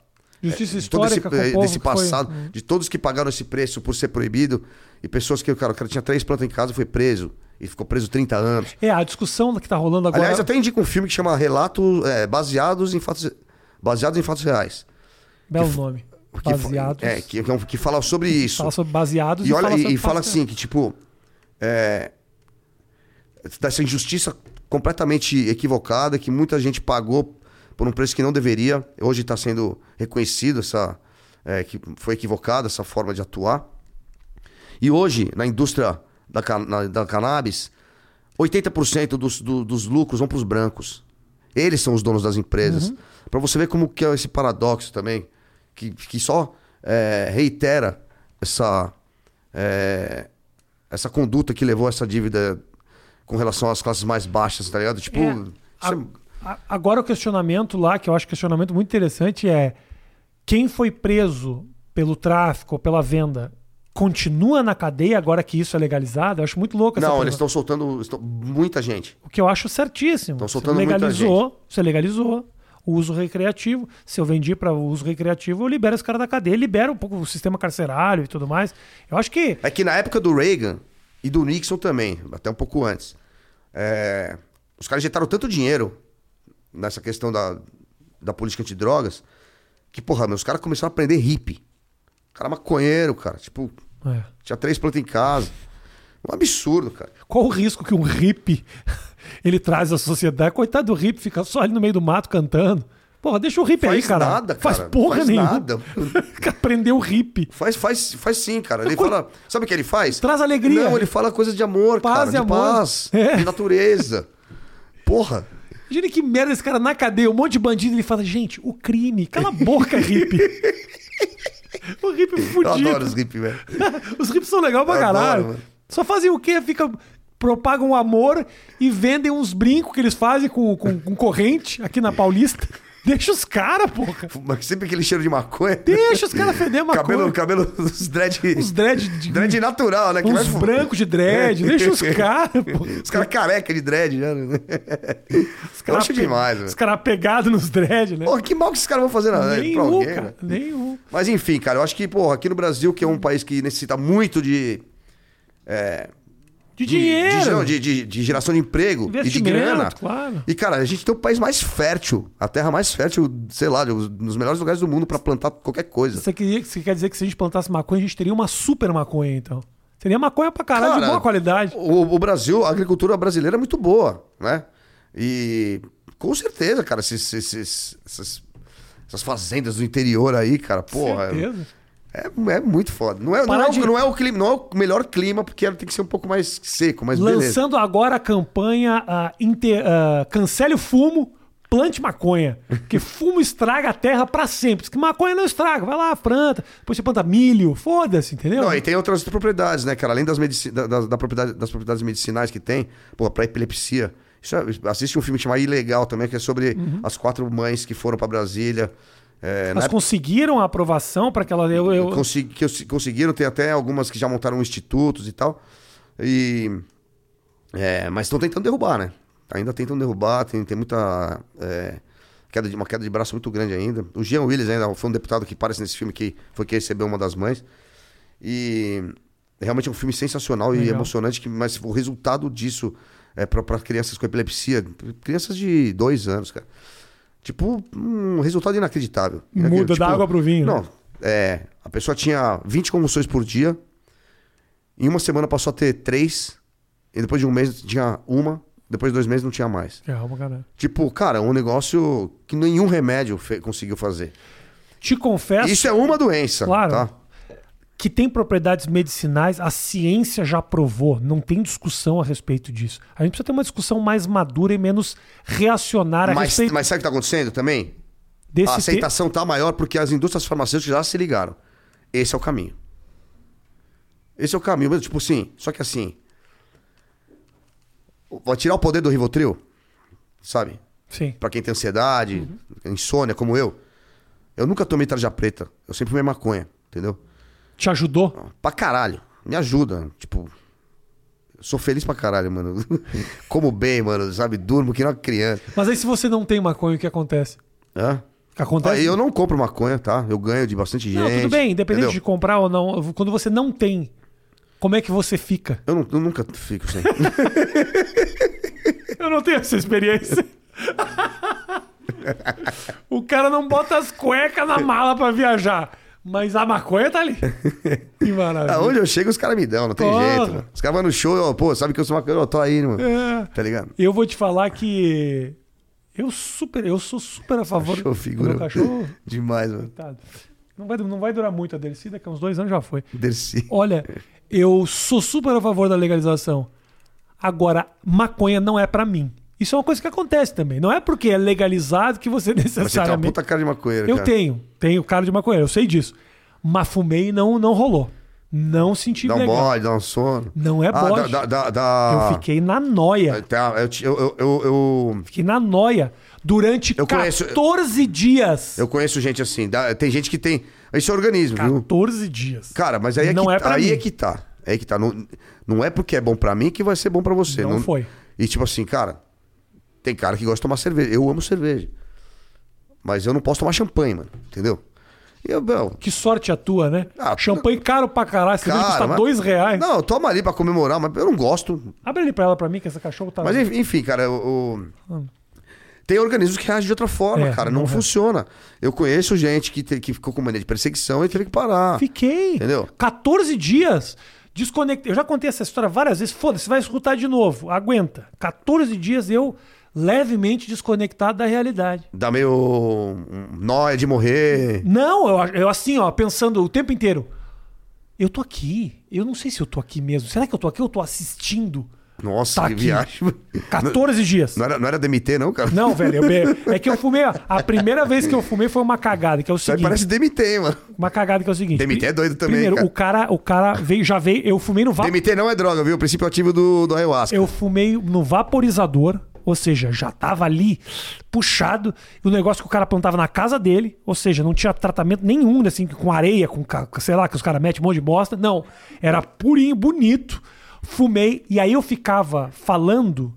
[SPEAKER 1] Justiça histórica de esse,
[SPEAKER 2] desse passado, foi... de todos que pagaram esse preço por ser proibido, e pessoas que, cara, o cara tinha três plantas em casa e foi preso, e ficou preso 30 anos.
[SPEAKER 1] É, a discussão que tá rolando agora...
[SPEAKER 2] Aliás, até indico um filme que chama Relatos é, Baseados em Fatos baseados em fatos reais.
[SPEAKER 1] Belo que, nome.
[SPEAKER 2] Baseados. É, que, que, que, fala sobre isso.
[SPEAKER 1] Fala sobre baseados
[SPEAKER 2] e, olha, e, fala, e fala assim, que tipo... É, dessa injustiça completamente equivocada, que muita gente pagou por um preço que não deveria. Hoje está sendo reconhecido essa é, que foi equivocada essa forma de atuar. E hoje, na indústria da, na, da cannabis, 80% dos, do, dos lucros vão para os brancos. Eles são os donos das empresas. Uhum. Para você ver como que é esse paradoxo também, que, que só é, reitera essa, é, essa conduta que levou essa dívida com relação às classes mais baixas, tá ligado? Tipo, é,
[SPEAKER 1] a, Agora o questionamento lá, que eu acho questionamento muito interessante, é quem foi preso pelo tráfico ou pela venda continua na cadeia agora que isso é legalizado? Eu acho muito louco essa
[SPEAKER 2] Não, eles estão soltando estão, muita gente.
[SPEAKER 1] O que eu acho certíssimo.
[SPEAKER 2] Estão soltando você legalizou, muita gente.
[SPEAKER 1] Você legalizou o uso recreativo. Se eu vendi para uso recreativo, eu libero esse cara da cadeia, libera um pouco o sistema carcerário e tudo mais. Eu acho que.
[SPEAKER 2] É que na época do Reagan e do Nixon também, até um pouco antes, é... os caras injetaram tanto dinheiro nessa questão da, da política antidrogas, que, porra, meus caras começaram a aprender hippie. Cara maconheiro, cara. Tipo, é. tinha três plantas em casa. Um absurdo, cara.
[SPEAKER 1] Qual o risco que um hippie ele traz à sociedade? Coitado do hippie, fica só ali no meio do mato cantando. Porra, deixa o hippie
[SPEAKER 2] faz
[SPEAKER 1] aí, cara.
[SPEAKER 2] Nada, cara.
[SPEAKER 1] Faz porra
[SPEAKER 2] faz
[SPEAKER 1] nenhuma.
[SPEAKER 2] nada.
[SPEAKER 1] Aprendeu o hippie.
[SPEAKER 2] Faz, faz, faz sim, cara. Ele fala. Sabe o que ele faz?
[SPEAKER 1] Traz alegria.
[SPEAKER 2] Não, ele fala coisa de amor,
[SPEAKER 1] paz
[SPEAKER 2] cara.
[SPEAKER 1] E
[SPEAKER 2] de
[SPEAKER 1] amor.
[SPEAKER 2] paz. É. De natureza. Porra.
[SPEAKER 1] Imagina que merda esse cara na cadeia, um monte de bandido, ele fala, gente, o crime, cala a boca, hippie. o hippie fudido.
[SPEAKER 2] Eu adoro os hippies, velho.
[SPEAKER 1] os hippies são legais pra caralho. Só fazem o quê? Fica propagam amor e vendem uns brincos que eles fazem com, com, com corrente aqui na Paulista. Deixa os caras, porra.
[SPEAKER 2] Sempre aquele cheiro de maconha.
[SPEAKER 1] Deixa os caras feder maconha.
[SPEAKER 2] Cabelo, cabelo, os dread.
[SPEAKER 1] Os dread.
[SPEAKER 2] De, dread natural, né?
[SPEAKER 1] Que uns brancos de dread. Deixa os caras,
[SPEAKER 2] Os caras careca de dread já. Né? Os caras acho demais, velho.
[SPEAKER 1] Os caras pegados nos dread, né?
[SPEAKER 2] Porra, que mal que esses caras vão fazer na
[SPEAKER 1] Nenhum, pra alguém, cara. Né? Nenhum.
[SPEAKER 2] Mas enfim, cara, eu acho que, porra, aqui no Brasil, que é um país que necessita muito de. É,
[SPEAKER 1] de dinheiro.
[SPEAKER 2] De, de, de, geração de emprego e de grana.
[SPEAKER 1] Claro.
[SPEAKER 2] E, cara, a gente tem o país mais fértil, a terra mais fértil, sei lá, nos melhores lugares do mundo para plantar qualquer coisa.
[SPEAKER 1] Você, queria, você quer dizer que se a gente plantasse maconha, a gente teria uma super maconha, então? Seria maconha pra caralho cara, de boa qualidade.
[SPEAKER 2] O, o, Brasil, a agricultura brasileira é muito boa, né? E com certeza, cara, esses, esses, essas, essas fazendas do interior aí, cara, porra.
[SPEAKER 1] Certeza.
[SPEAKER 2] É, é muito foda. Não é, não é, o, não, é o clima, não é o melhor clima, porque tem que ser um pouco mais seco, mais
[SPEAKER 1] Lançando
[SPEAKER 2] beleza.
[SPEAKER 1] agora a campanha uh, inter, uh, Cancele o Fumo, plante maconha. Porque fumo estraga a terra para sempre. Porque maconha não estraga. Vai lá, planta. Depois você planta milho. Foda-se, entendeu?
[SPEAKER 2] Não, e tem outras propriedades, né, cara? Além das, medici da, da, da propriedade, das propriedades medicinais que tem, porra, pra epilepsia. Isso é, assiste um filme chamado Ilegal também, que é sobre uhum. as quatro mães que foram para Brasília
[SPEAKER 1] é, Elas conseguiram a aprovação para que ela. Eu, eu...
[SPEAKER 2] Consegui, conseguiram, tem até algumas que já montaram institutos e tal. E, é, mas estão tentando derrubar, né? Ainda tentam derrubar, tem, tem muita. é, queda de, uma queda de braço muito grande ainda. O Jean Willis ainda foi um deputado que aparece nesse filme que foi quem recebeu uma das mães. E realmente é um filme sensacional e
[SPEAKER 1] Legal.
[SPEAKER 2] emocionante, que, mas o resultado disso é para crianças com epilepsia, crianças de dois anos, cara. Tipo, um resultado inacreditável.
[SPEAKER 1] Muda
[SPEAKER 2] Inacreditável.
[SPEAKER 1] da água pro vinho, né?
[SPEAKER 2] Não, é. A pessoa tinha 20 convulsões por dia. Em uma semana passou a ter três. E depois de um mês tinha uma. Depois de dois meses não tinha mais.
[SPEAKER 1] Calma, cara.
[SPEAKER 2] Tipo, cara, um negócio que nenhum remédio conseguiu fazer.
[SPEAKER 1] Te confesso
[SPEAKER 2] Isso é uma doença,
[SPEAKER 1] Claro.
[SPEAKER 2] tá?
[SPEAKER 1] Que tem propriedades medicinais, a ciência já provou, não tem discussão a respeito disso. A gente precisa ter uma discussão mais madura e menos reacionária a
[SPEAKER 2] Mas,
[SPEAKER 1] respeito
[SPEAKER 2] mas sabe o que tá acontecendo também?
[SPEAKER 1] desse
[SPEAKER 2] a
[SPEAKER 1] te-
[SPEAKER 2] aceitação tá maior porque as indústrias farmacêuticas já se ligaram. Esse é o caminho. Esse é o caminho. Mas, tipo assim, só que assim. Vai tirar o poder do Rivotril, sabe?
[SPEAKER 1] Sim.
[SPEAKER 2] Pra quem tem ansiedade,
[SPEAKER 1] Uhum.
[SPEAKER 2] insônia, como eu. Eu nunca tomei tarja preta. Eu sempre fumei maconha, entendeu?
[SPEAKER 1] Te ajudou?
[SPEAKER 2] Pra caralho. Me ajuda. Tipo. Sou feliz pra caralho, mano. Como bem, mano, sabe? Durmo que nem uma criança.
[SPEAKER 1] Mas aí se você não tem maconha, o que acontece?
[SPEAKER 2] Hã?
[SPEAKER 1] Acontece?
[SPEAKER 2] Eu não compro maconha, tá? Eu ganho de bastante gente.
[SPEAKER 1] Não, tudo bem, independente
[SPEAKER 2] entendeu?
[SPEAKER 1] de comprar ou não, quando você não tem, como é que você fica?
[SPEAKER 2] Eu, não- eu nunca fico sem.
[SPEAKER 1] Eu não tenho essa experiência. o cara não bota as cuecas na mala pra viajar. Mas a maconha tá ali. Que maravilha.
[SPEAKER 2] Aonde eu chego, os caras me dão, não tem
[SPEAKER 1] Porra.
[SPEAKER 2] jeito. Mano. Os caras vão no show, eu, pô, sabe que eu sou maconheiro? Eu tô aí, mano.
[SPEAKER 1] É.
[SPEAKER 2] Tá ligado?
[SPEAKER 1] Eu vou te falar que eu super, eu sou super a favor
[SPEAKER 2] Cachorro figura.
[SPEAKER 1] Meu cachorro,
[SPEAKER 2] Demais, mano.
[SPEAKER 1] coitado. Não vai, não vai durar muito a dele, daqui a uns dois anos já foi.
[SPEAKER 2] Desci.
[SPEAKER 1] Olha, eu sou super a favor da legalização. Agora, maconha não é pra mim. Isso é uma coisa que acontece também. Não é porque é legalizado que você
[SPEAKER 2] Mas você tem uma
[SPEAKER 1] necessariamente.
[SPEAKER 2] puta cara de maconheiro,
[SPEAKER 1] eu
[SPEAKER 2] cara.
[SPEAKER 1] tenho, tenho cara de maconheiro, eu sei disso. Mas fumei e não, não rolou. Não senti
[SPEAKER 2] Dá um
[SPEAKER 1] legal.
[SPEAKER 2] bode, dá um sono.
[SPEAKER 1] Não é
[SPEAKER 2] Ah,
[SPEAKER 1] bode.
[SPEAKER 2] dá, dá, dá-
[SPEAKER 1] Eu fiquei na noia.
[SPEAKER 2] Tá, eu, eu, eu, eu,
[SPEAKER 1] Fiquei na noia durante
[SPEAKER 2] Eu conheço-
[SPEAKER 1] 14 dias.
[SPEAKER 2] eu conheço gente assim. dá- tem gente que tem. Esse é organismo, viu?
[SPEAKER 1] 14 dias.
[SPEAKER 2] Cara, mas aí é
[SPEAKER 1] Não
[SPEAKER 2] que,
[SPEAKER 1] é pra
[SPEAKER 2] aí
[SPEAKER 1] mim.
[SPEAKER 2] é que tá. É que tá. Não, não é porque é bom pra mim que vai ser bom pra você.
[SPEAKER 1] Não foi.
[SPEAKER 2] E tipo assim, cara, tem cara que gosta de tomar cerveja. Eu amo cerveja. Mas eu não posso tomar champanhe, mano. Entendeu? E eu, meu,
[SPEAKER 1] Que sorte a tua, né?
[SPEAKER 2] Ah,
[SPEAKER 1] Champanhe caro pra caralho. Você
[SPEAKER 2] cara,
[SPEAKER 1] custa
[SPEAKER 2] mas-
[SPEAKER 1] dois reais.
[SPEAKER 2] Não, toma ali pra comemorar, mas eu não gosto.
[SPEAKER 1] Abre ele pra ela pra mim, que essa cachorro tá.
[SPEAKER 2] Mas enf- enfim, cara, o. o- Tem organismos que reagem de outra forma,
[SPEAKER 1] É,
[SPEAKER 2] cara. Não,
[SPEAKER 1] não é.
[SPEAKER 2] funciona. Eu conheço gente que, te- que ficou com mania de perseguição e teve que parar.
[SPEAKER 1] Fiquei.
[SPEAKER 2] Entendeu?
[SPEAKER 1] 14 dias. Desconectei. Eu já contei essa história várias vezes. Foda-se, vai escutar de novo. Aguenta. 14 dias eu levemente desconectado da realidade.
[SPEAKER 2] Dá meio. nóia de morrer.
[SPEAKER 1] Não, eu, eu assim, ó, pensando o tempo inteiro. Eu tô aqui. Eu não sei se eu tô aqui mesmo. Será que eu tô aqui ou eu tô assistindo?
[SPEAKER 2] Nossa,
[SPEAKER 1] Tá
[SPEAKER 2] que
[SPEAKER 1] aqui.
[SPEAKER 2] viagem.
[SPEAKER 1] 14 dias.
[SPEAKER 2] Não era, não era DMT, não, cara?
[SPEAKER 1] Não, velho, eu é que eu fumei. A primeira vez que eu fumei foi uma cagada, que é o seguinte.
[SPEAKER 2] parece DMT, mano.
[SPEAKER 1] Uma cagada que é o seguinte.
[SPEAKER 2] DMT é doido também,
[SPEAKER 1] Primeiro,
[SPEAKER 2] cara.
[SPEAKER 1] o cara, o cara veio, já veio. Eu fumei no vaporizador.
[SPEAKER 2] DMT não é droga, viu? O princípio ativo do, do ayahuasca.
[SPEAKER 1] Eu fumei no vaporizador, ou seja, já tava ali puxado. O negócio que o cara plantava na casa dele, ou seja, não tinha tratamento nenhum, assim, com areia, com, sei lá, que os caras metem um monte de bosta. Não. Era purinho, bonito. Fumei, e aí eu ficava falando,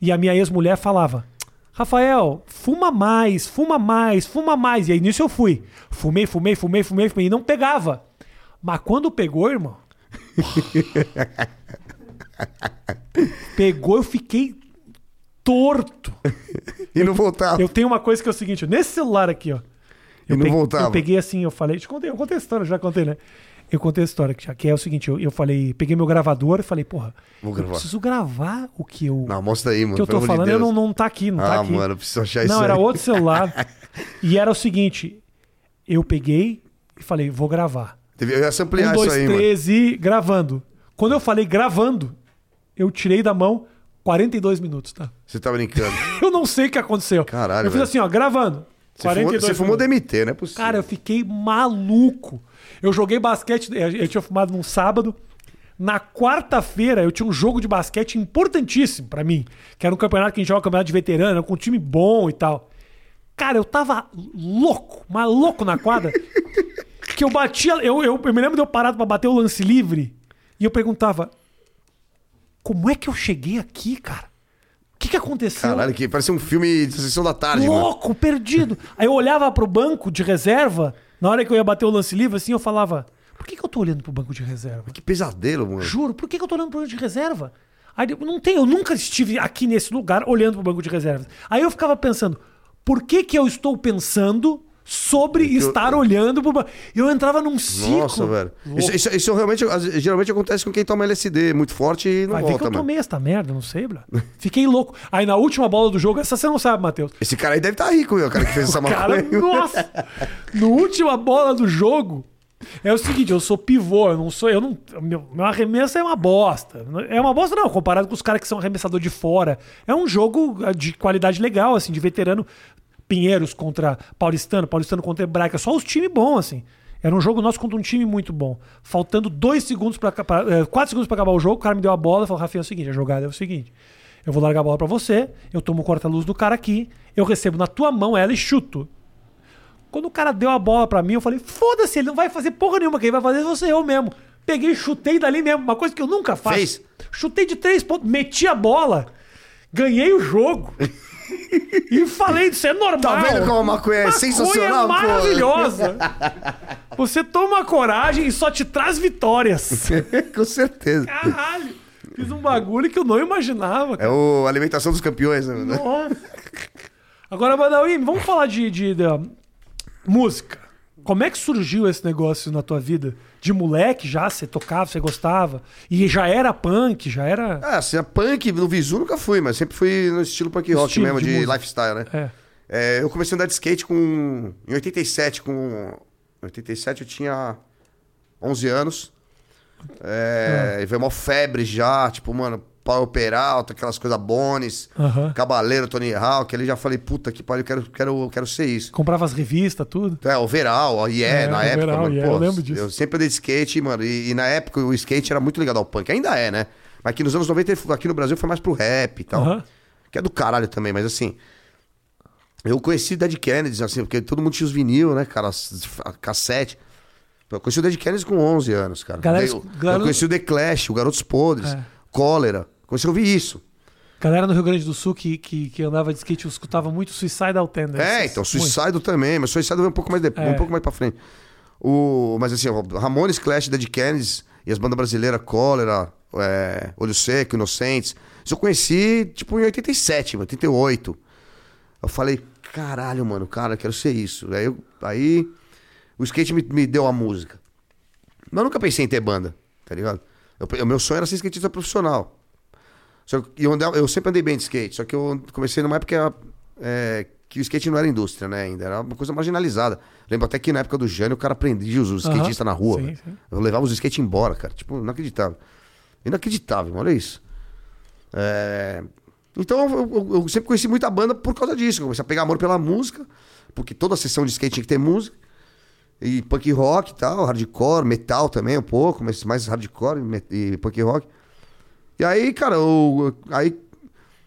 [SPEAKER 1] e a minha ex-mulher falava. Rafael, fuma mais, fuma mais, fuma mais. E aí nisso eu fui. Fumei, fumei, fumei, fumei, fumei. E não pegava. Mas quando pegou, irmão. pegou, eu fiquei torto.
[SPEAKER 2] E não voltava.
[SPEAKER 1] Eu tenho uma coisa que é o seguinte, nesse celular aqui, ó.
[SPEAKER 2] E
[SPEAKER 1] Eu,
[SPEAKER 2] não
[SPEAKER 1] peguei,
[SPEAKER 2] voltava.
[SPEAKER 1] eu peguei assim, eu falei, te contei, eu contei a história, já contei, né? Eu contei a história, que é o seguinte, eu, eu falei, peguei meu gravador e falei, porra,
[SPEAKER 2] Vou
[SPEAKER 1] eu
[SPEAKER 2] gravar.
[SPEAKER 1] preciso gravar o que eu,
[SPEAKER 2] Não, mostra aí, mano.
[SPEAKER 1] que eu tô
[SPEAKER 2] amor de
[SPEAKER 1] falando, eu não, não tá aqui, não tá
[SPEAKER 2] Ah,
[SPEAKER 1] aqui.
[SPEAKER 2] mano, eu preciso achar isso
[SPEAKER 1] Não, era
[SPEAKER 2] aí.
[SPEAKER 1] outro celular. e era o seguinte, eu peguei e falei, vou gravar.
[SPEAKER 2] Teve- Eu ia
[SPEAKER 1] Um,
[SPEAKER 2] ampliar
[SPEAKER 1] dois,
[SPEAKER 2] isso aí, mano.
[SPEAKER 1] três e gravando. Quando eu falei gravando, eu tirei da mão 42 minutos, tá?
[SPEAKER 2] Você tá brincando.
[SPEAKER 1] Eu não sei o que aconteceu.
[SPEAKER 2] Caralho,
[SPEAKER 1] Eu fiz
[SPEAKER 2] velho.
[SPEAKER 1] assim, ó, gravando.
[SPEAKER 2] Você fumou,
[SPEAKER 1] 42
[SPEAKER 2] você fumou. DMT, não é possível.
[SPEAKER 1] Cara, eu fiquei maluco. Eu joguei basquete, eu eu tinha fumado num sábado. Na quarta-feira eu tinha um jogo de basquete importantíssimo pra mim, que era um campeonato que a gente joga campeonato de veterano, com um time bom e tal. Cara, eu tava louco, mas louco na quadra. que eu batia, eu, eu, eu me lembro de eu parado pra bater o lance livre e eu perguntava: "Como é que eu cheguei aqui, cara? O que, que aconteceu?
[SPEAKER 2] Caralho, que parece um filme de sessão da tarde, mano.
[SPEAKER 1] Louco, perdido. Aí eu olhava pro banco de reserva, na hora que eu ia bater o lance livre, assim, eu falava: por que, que eu tô olhando pro banco de reserva?
[SPEAKER 2] Que pesadelo, mano.
[SPEAKER 1] Juro, por que, que eu tô olhando pro banco de reserva? Aí eu não tem, eu nunca estive aqui nesse lugar olhando pro banco de reservas. Aí eu ficava pensando, por que que eu estou pensando sobre estar olhando pro? Eu entrava num ciclo.
[SPEAKER 2] Nossa, velho. Isso, isso- isso realmente, geralmente acontece com quem toma LSD muito forte e não
[SPEAKER 1] Vai ver que
[SPEAKER 2] volta,
[SPEAKER 1] eu
[SPEAKER 2] mano.
[SPEAKER 1] tomei esta merda, não sei, bro. Fiquei louco. Aí na última bola do jogo, essa você não sabe, Matheus.
[SPEAKER 2] Esse cara aí deve estar rico, meu, o cara que fez essa
[SPEAKER 1] Cara,
[SPEAKER 2] maconha.
[SPEAKER 1] nossa! No última bola do jogo, é o seguinte, eu sou pivô, eu não sou. Eu não, meu, meu arremesso é uma bosta. É uma bosta, não, comparado com os caras que são arremessador de fora. É um jogo eh, de qualidade legal, assim, de veterano. Pinheiros contra Paulistano, Paulistano contra Hebraica, só os times bons, assim. Era um jogo nosso contra um time muito bom. Faltando dois segundos para quatro segundos pra acabar o jogo, o cara me deu a bola e falou: Rafinha, é o seguinte, a jogada é o seguinte. Eu vou largar a bola pra você, eu tomo o corta-luz do cara aqui, eu recebo na tua mão ela e chuto. Quando o cara deu a bola pra mim, eu falei: foda-se, ele não vai fazer porra nenhuma, quem vai fazer vai ser eu mesmo. Peguei chutei dali mesmo, uma coisa que eu nunca faço.
[SPEAKER 2] Fez?
[SPEAKER 1] Chutei de três pontos, meti a bola, ganhei o jogo. e falei: isso é normal.
[SPEAKER 2] Tá vendo como a maconha é
[SPEAKER 1] Maconha
[SPEAKER 2] sensacional,
[SPEAKER 1] é maravilhosa. Você toma coragem e só te traz vitórias.
[SPEAKER 2] com certeza.
[SPEAKER 1] Caralho. Fiz um bagulho que eu não imaginava.
[SPEAKER 2] É o alimentação dos campeões, né?
[SPEAKER 1] Nossa. Agora, Badawi, vamos falar de, de- da música. Como é que surgiu esse negócio na tua vida? De moleque já? Você tocava, você gostava? E já era punk, já era.
[SPEAKER 2] Ah, assim, punk no Visu nunca fui, mas sempre fui no estilo punk rock
[SPEAKER 1] Estilo
[SPEAKER 2] mesmo,
[SPEAKER 1] de
[SPEAKER 2] de, lifestyle, né?
[SPEAKER 1] É.
[SPEAKER 2] É, eu comecei a andar de skate com. Em 87, com. Em 87 eu tinha 11 anos. É, E veio uma febre já, tipo, mano, Paulo Peralta, aquelas coisas Bones,
[SPEAKER 1] Aham.
[SPEAKER 2] Cabaleiro, Tony Hawk. Ali já falei, puta que pariu, quero, quero, quero ser isso.
[SPEAKER 1] Comprava as revistas, tudo.
[SPEAKER 2] É, overall, ó, yeah,
[SPEAKER 1] É,
[SPEAKER 2] na época,
[SPEAKER 1] overall,
[SPEAKER 2] mano.
[SPEAKER 1] yeah,
[SPEAKER 2] pô,
[SPEAKER 1] eu lembro disso.
[SPEAKER 2] Eu sempre andei de skate, mano, e, e na época o skate era muito ligado ao punk. Ainda é, né? Mas aqui nos anos 90, aqui no Brasil, foi mais pro rap e tal.
[SPEAKER 1] Aham.
[SPEAKER 2] Que é do caralho também, mas assim. Eu conheci Dead Kennedys, assim, porque todo mundo tinha os vinil, né, cara? cassete. Eu conheci o Dead Kennedys com 11 anos, cara.
[SPEAKER 1] Galera,
[SPEAKER 2] eu,
[SPEAKER 1] galera-
[SPEAKER 2] eu conheci o The Clash, o Garotos Podres,
[SPEAKER 1] É.
[SPEAKER 2] Cólera. Comecei a ouvir isso.
[SPEAKER 1] Galera no Rio Grande do Sul que, que, que andava de skate escutava muito Suicidal Tendencies.
[SPEAKER 2] É, então,
[SPEAKER 1] Muito.
[SPEAKER 2] Suicide também, mas Suicide vai um pouco mais, de,
[SPEAKER 1] É.
[SPEAKER 2] um pouco mais pra frente. O, mas assim, Ramones, Clash, Dead Kennedys e as bandas brasileiras, Cólera, é, Olho Seco, Inocentes. Isso eu conheci, tipo, em 87, 88. Eu falei, caralho, mano, cara, eu quero ser isso. Aí, eu- aí o skate me, me deu a música. Mas eu nunca pensei em ter banda, tá ligado? Eu- O meu sonho era ser skatista profissional. Só que eu, andava- eu sempre andei bem de skate, só que eu comecei numa época é, que o skate não era indústria, né? Ainda era uma coisa marginalizada. Lembro até que na época do Jânio o cara prendia os, os skatistas na rua.
[SPEAKER 1] Sim, sim.
[SPEAKER 2] Eu levava os skates embora, cara. Tipo, inacreditável. Inacreditável, olha isso. É, Então eu, eu- eu sempre conheci muita banda por causa disso. Eu comecei a pegar amor pela música, porque toda sessão de skate tinha que ter música. E punk rock e tal, hardcore, metal também um pouco, mas mais hardcore e punk rock. E aí, cara, eu, aí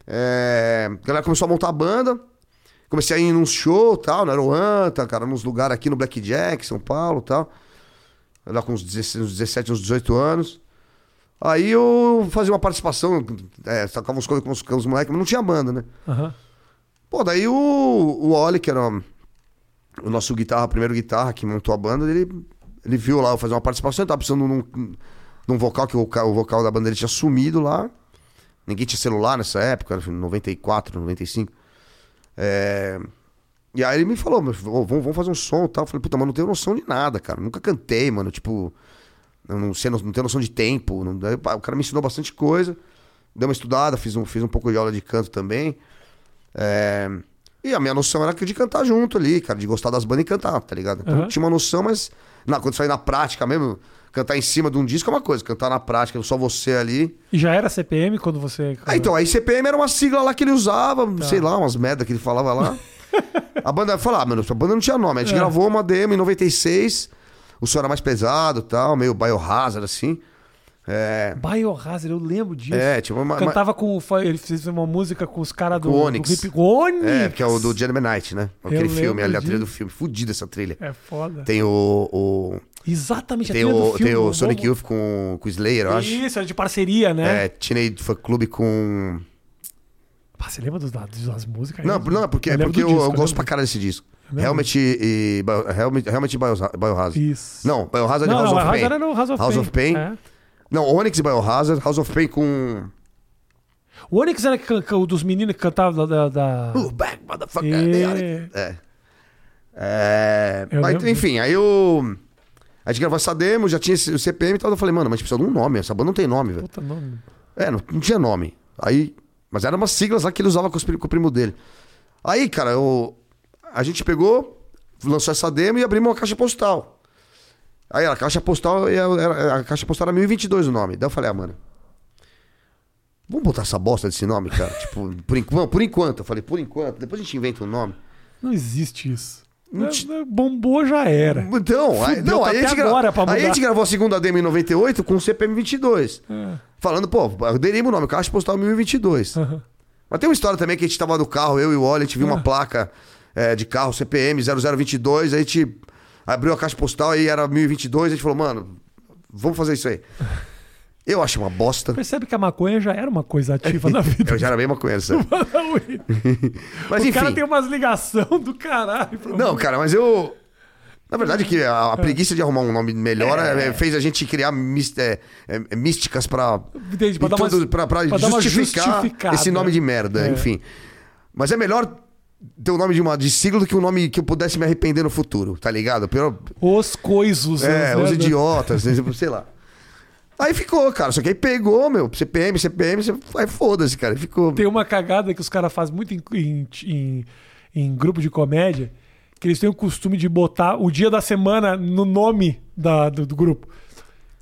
[SPEAKER 2] é, a galera começou a montar a banda. Comecei a ir num show tal, na Aroanta, cara, nos lugares aqui no Blackjack, São Paulo tal. Lá com uns 16, uns 17, uns 18 anos. Aí eu fazia uma participação, é, tocava uns coisas com os, com os moleques, mas não tinha banda, né?
[SPEAKER 1] Aham.
[SPEAKER 2] Pô, daí o, o Oli, que era o nosso guitarra, primeiro guitarra que montou a banda, ele, ele viu lá eu fazer uma participação, ele tava precisando de um, de um vocal, que o, vocal- o vocal da banda dele tinha sumido lá. Ninguém tinha celular nessa época, era 94, 95. É, E aí ele me falou, mas, vamos, fazer um som e tal. Eu falei, puta, mas não tenho noção de nada, cara. Nunca cantei, mano. Tipo, não, sei, não, não tenho noção de tempo. Não, o cara me ensinou bastante coisa. Dei uma estudada, fiz um, fiz um pouco de aula de canto também. É, E a minha noção era que de cantar junto ali, cara, de gostar das bandas e cantar, tá ligado? Então eu tinha uma noção, mas na, quando sai na prática mesmo, cantar em cima de um disco é uma coisa, cantar na prática, só você ali.
[SPEAKER 1] E já era CPM quando você.
[SPEAKER 2] Ah, então, aí CPM era uma sigla lá que ele usava,
[SPEAKER 1] Tá.
[SPEAKER 2] sei lá, umas merda que ele falava lá. a banda falava, ah, mano, a banda não tinha nome. A gente
[SPEAKER 1] É.
[SPEAKER 2] gravou uma demo em 96, o som era mais pesado e tal, meio biohazard, assim. É.
[SPEAKER 1] Biohazard, eu lembro disso.
[SPEAKER 2] É, tipo uma. uma-
[SPEAKER 1] Cantava com. o- foi- Ele fez uma música com os caras do.
[SPEAKER 2] Com Onyx.
[SPEAKER 1] do hip- Onyx!
[SPEAKER 2] É, que é o do Gentleman Night, né? Aquele
[SPEAKER 1] Eu
[SPEAKER 2] filme, ali, a trilha do filme. Fudida essa trilha.
[SPEAKER 1] É foda.
[SPEAKER 2] Tem o. o-
[SPEAKER 1] Exatamente, a
[SPEAKER 2] tem o, tem o Sonic Youth com, com o Slayer, eu acho.
[SPEAKER 1] Isso, era de parceria, né?
[SPEAKER 2] É, Teenage Fan Club com.
[SPEAKER 1] Pá, você lembra dos dados das músicas?
[SPEAKER 2] Não, não, é porque, é
[SPEAKER 1] lembro
[SPEAKER 2] porque eu,
[SPEAKER 1] disco,
[SPEAKER 2] eu gosto pra caralho desse disco. Helmet e. Helmet e Bioha- Biohazard.
[SPEAKER 1] Isso.
[SPEAKER 2] Não, Biohazard e
[SPEAKER 1] Não,
[SPEAKER 2] House
[SPEAKER 1] não,
[SPEAKER 2] of Pain.
[SPEAKER 1] era no House of
[SPEAKER 2] House
[SPEAKER 1] Pain.
[SPEAKER 2] of Pain.
[SPEAKER 1] É.
[SPEAKER 2] Não, Onyx e Biohazard, House of Pain com.
[SPEAKER 1] O Onyx era o dos meninos que cantavam da. da,
[SPEAKER 2] Uh, back, motherfucker.
[SPEAKER 1] É.
[SPEAKER 2] É. É.
[SPEAKER 1] Eu
[SPEAKER 2] Mas, enfim, aí eu. A gente gravou essa demo, já tinha o CPM e tal. Eu falei, mano, mas precisa de um nome. Essa banda não tem nome, velho.
[SPEAKER 1] Puta nome.
[SPEAKER 2] É, não, não tinha nome. Aí. Mas eram umas siglas lá que ele usava com, os com o primo dele. Aí, cara, eu, a gente pegou, lançou essa demo e abrimos uma caixa postal. Aí a caixa postal, era- era- a caixa postal era 1022 o nome. Daí eu falei, ah, mano. Vamos botar essa bosta desse nome, cara? tipo, por enquanto, por enquanto. Eu falei, por enquanto. Depois a gente inventa um nome.
[SPEAKER 1] Não existe isso. Bombou já era.
[SPEAKER 2] Então, aí,
[SPEAKER 1] Fudeu,
[SPEAKER 2] não,
[SPEAKER 1] tá
[SPEAKER 2] aí, a gente gra-
[SPEAKER 1] agora pra
[SPEAKER 2] aí a gente gravou a segunda demo em 98 com o CPM 22.
[SPEAKER 1] É.
[SPEAKER 2] Falando, pô, aderimos o nome, caixa postal 1022.
[SPEAKER 1] Aham.
[SPEAKER 2] Mas tem uma história também que a gente tava no carro, eu e o Wally, a gente viu
[SPEAKER 1] Ah.
[SPEAKER 2] uma placa é, de carro CPM 0022, aí a gente abriu a caixa postal e era 1022, a gente falou, mano, vamos fazer isso aí. Eu acho uma bosta.
[SPEAKER 1] Percebe que a maconha já era uma coisa ativa na vida.
[SPEAKER 2] Eu já era bem maconheiro, sabe? Mas
[SPEAKER 1] o
[SPEAKER 2] enfim.
[SPEAKER 1] cara tem umas ligações do caralho.
[SPEAKER 2] Não, cara, mas eu. Na verdade, que a, a preguiça de arrumar um nome melhor é, fez a gente criar mis- é, é, místicas
[SPEAKER 1] uma
[SPEAKER 2] justificar esse nome de merda,
[SPEAKER 1] É.
[SPEAKER 2] enfim. Mas é melhor ter o nome de uma de sigla do que o nome que eu pudesse me arrepender no futuro, tá ligado? Pior,
[SPEAKER 1] Os coisos.
[SPEAKER 2] é,
[SPEAKER 1] né?
[SPEAKER 2] os idiotas, sei lá. Aí ficou, cara. Só que aí pegou, meu, CPM, CPM, aí foda-se, cara. Ficou.
[SPEAKER 1] Tem uma cagada que os caras fazem muito em, em, em- em grupo de comédia, que eles têm o costume de botar o dia da semana no nome da- do, do grupo.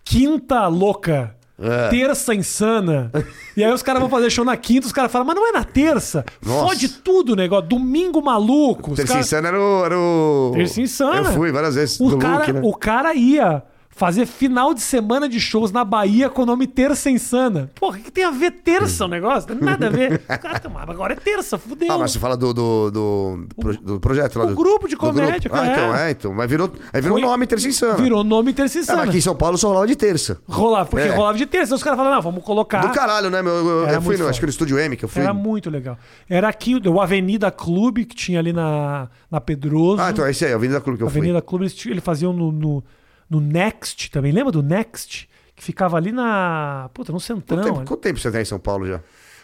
[SPEAKER 1] Quinta louca.
[SPEAKER 2] É.
[SPEAKER 1] Terça insana. E aí os caras vão fazer show na quinta, os caras falam, mas não é na terça.
[SPEAKER 2] Nossa.
[SPEAKER 1] Fode tudo o negócio. Domingo maluco.
[SPEAKER 2] Terça
[SPEAKER 1] caras-
[SPEAKER 2] Insana era o, era o.
[SPEAKER 1] Terça Insana.
[SPEAKER 2] Eu fui várias vezes.
[SPEAKER 1] O cara,
[SPEAKER 2] né?
[SPEAKER 1] o cara ia fazer final de semana de shows na Bahia com o nome Terça Insana. Porra, o que tem a ver terça o negócio? Não tem nada a ver. Cara, mas agora é terça, fudeu.
[SPEAKER 2] Ah, mas você fala do, do, do, do pro- do projeto lá
[SPEAKER 1] o
[SPEAKER 2] do.
[SPEAKER 1] grupo de comédia,
[SPEAKER 2] grupo. Ah,
[SPEAKER 1] cara.
[SPEAKER 2] então, é, então. Mas virou, aí virou
[SPEAKER 1] Foi-
[SPEAKER 2] nome Terça Insana.
[SPEAKER 1] Virou nome Terça
[SPEAKER 2] É,
[SPEAKER 1] Insana.
[SPEAKER 2] mas aqui em São Paulo só rolava de terça.
[SPEAKER 1] Rolava, porque
[SPEAKER 2] É.
[SPEAKER 1] rolava de terça. Então os caras falaram, não, vamos colocar.
[SPEAKER 2] Do caralho, né, meu? Eu, eu fui, no, acho que no Estúdio M que eu fui.
[SPEAKER 1] Era muito legal. Era aqui o Avenida Clube, que tinha ali na, na Pedroso.
[SPEAKER 2] Ah, então é esse aí, Avenida Clube que eu fui.
[SPEAKER 1] Avenida Clube, eles, eles faziam no, no, no Next também. Lembra do Next? Que ficava ali na. Puta, no Centrão.
[SPEAKER 2] Quanto tempo, quanto tempo você tá em São Paulo já?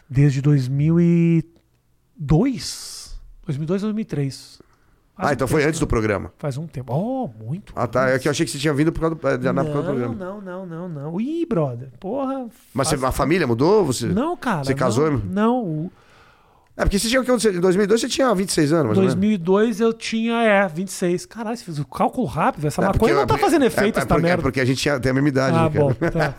[SPEAKER 1] Desde 2002. 2002, 2003. Faz
[SPEAKER 2] Ah,
[SPEAKER 1] um
[SPEAKER 2] então foi antes do programa.
[SPEAKER 1] Faz um tempo. Oh, muito.
[SPEAKER 2] Ah, tá. É que eu achei que você tinha vindo por causa do, já na por causa do
[SPEAKER 1] Não,
[SPEAKER 2] programa.
[SPEAKER 1] não, não, não, não. Ih, brother. Porra.
[SPEAKER 2] Mas você-
[SPEAKER 1] faz-
[SPEAKER 2] a família mudou? Você...
[SPEAKER 1] Não, cara.
[SPEAKER 2] Você casou,
[SPEAKER 1] Não, não o-
[SPEAKER 2] É, porque você tinha o que? Em 2002 você tinha 26 anos, mais ou menos.
[SPEAKER 1] 2002 eu tinha, é, 26. Caralho, você fez o cálculo rápido. Essa
[SPEAKER 2] É,
[SPEAKER 1] maconha
[SPEAKER 2] porque-
[SPEAKER 1] não tá fazendo
[SPEAKER 2] é-
[SPEAKER 1] efeito,
[SPEAKER 2] é,
[SPEAKER 1] essa
[SPEAKER 2] porque, é
[SPEAKER 1] merda.
[SPEAKER 2] porque a gente tinha, tem a mesma idade,
[SPEAKER 1] Ah,
[SPEAKER 2] né,
[SPEAKER 1] bom, tá.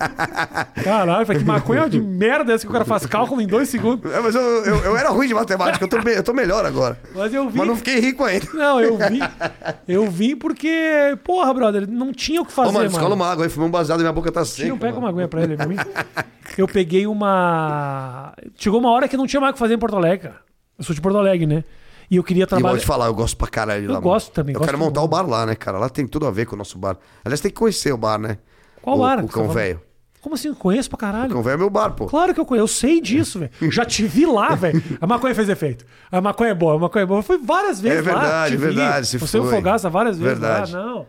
[SPEAKER 1] Caralho, foi que maconha de merda é essa que o cara faz cálculo em dois segundos.
[SPEAKER 2] É, mas eu, eu, eu era ruim de matemática, eu tô, eu tô melhor agora.
[SPEAKER 1] Mas eu vim.
[SPEAKER 2] Mas não fiquei rico ainda.
[SPEAKER 1] Não, eu vim. Eu vim porque, porra, brother, não tinha o que fazer,
[SPEAKER 2] Ô, mano,
[SPEAKER 1] mano.
[SPEAKER 2] escola uma água aí, fumei um baseado e minha boca tá seca.
[SPEAKER 1] Não pega
[SPEAKER 2] mano.
[SPEAKER 1] uma aguinha pra ele, pra mim. Eu peguei uma. Chegou uma hora que não tinha mais o que fazer em Porto Alegre, cara. Eu sou de Porto Alegre, né? E eu queria
[SPEAKER 2] E eu vou
[SPEAKER 1] trabalhar.
[SPEAKER 2] te falar, eu gosto pra caralho
[SPEAKER 1] Eu
[SPEAKER 2] lá.
[SPEAKER 1] gosto
[SPEAKER 2] mano.
[SPEAKER 1] também,
[SPEAKER 2] Eu
[SPEAKER 1] gosto
[SPEAKER 2] quero montar o bar lá, né, cara? Lá tem tudo a ver com o nosso bar. Aliás, tem que conhecer o bar, né?
[SPEAKER 1] Qual
[SPEAKER 2] o,
[SPEAKER 1] bar?
[SPEAKER 2] O
[SPEAKER 1] você
[SPEAKER 2] Cão? Velho.
[SPEAKER 1] Como assim? Eu conheço pra
[SPEAKER 2] O
[SPEAKER 1] caralho.
[SPEAKER 2] Cão Velho é meu bar, pô.
[SPEAKER 1] Claro que eu conheço, eu sei disso, velho. Já te vi lá, velho. A maconha fez efeito. A maconha é boa, a maconha é boa. Eu fui várias vezes
[SPEAKER 2] É verdade,
[SPEAKER 1] lá.
[SPEAKER 2] é verdade, se
[SPEAKER 1] Você e o
[SPEAKER 2] foi.
[SPEAKER 1] Fogaça várias vezes
[SPEAKER 2] Verdade.
[SPEAKER 1] lá, não.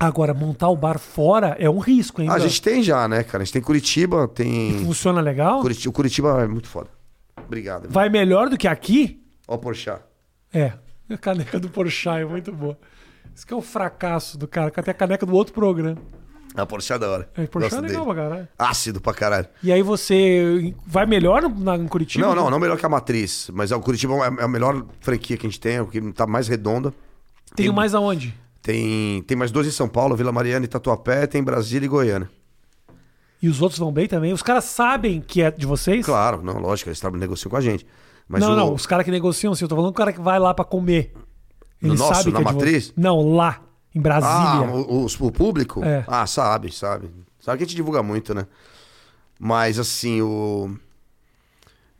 [SPEAKER 1] Agora, montar o bar fora é um risco, hein?
[SPEAKER 2] Ah, a gente tem já, né, cara? A gente tem Curitiba, tem.
[SPEAKER 1] Funciona legal?
[SPEAKER 2] Curitiba, o Curitiba é muito foda. Obrigado.
[SPEAKER 1] Vai melhor do que aqui?
[SPEAKER 2] Ó o Porchat.
[SPEAKER 1] É. A caneca do Porchat é muito boa. Isso que é o fracasso do cara, que até a caneca do outro programa.
[SPEAKER 2] Ah, Porchat é da hora.
[SPEAKER 1] É, Porchat é legal
[SPEAKER 2] dele.
[SPEAKER 1] pra caralho.
[SPEAKER 2] Ácido pra caralho.
[SPEAKER 1] E aí você vai melhor na, em Curitiba?
[SPEAKER 2] Não, não, não melhor que a Matriz. Mas é, o Curitiba é a melhor franquia que a gente tem, é o que tá mais redonda.
[SPEAKER 1] Tem mais aonde?
[SPEAKER 2] Tem, tem mais dois em São Paulo, Vila Mariana e Tatuapé, tem Brasília e Goiânia.
[SPEAKER 1] E os outros vão bem também? Os caras sabem que é de vocês?
[SPEAKER 2] Claro, não, lógico, eles negociam com a gente. Mas
[SPEAKER 1] não,
[SPEAKER 2] o-
[SPEAKER 1] não, os caras que negociam, sim, eu tô falando do cara que vai lá pra comer.
[SPEAKER 2] No
[SPEAKER 1] Ele
[SPEAKER 2] nosso,
[SPEAKER 1] sabe
[SPEAKER 2] na
[SPEAKER 1] que é de
[SPEAKER 2] matriz?
[SPEAKER 1] vocês. Não, lá, em
[SPEAKER 2] Ah,
[SPEAKER 1] Brasília.
[SPEAKER 2] o, o- o público?
[SPEAKER 1] É.
[SPEAKER 2] Ah, sabe, sabe. Sabe que a gente divulga muito, né? Mas assim, o.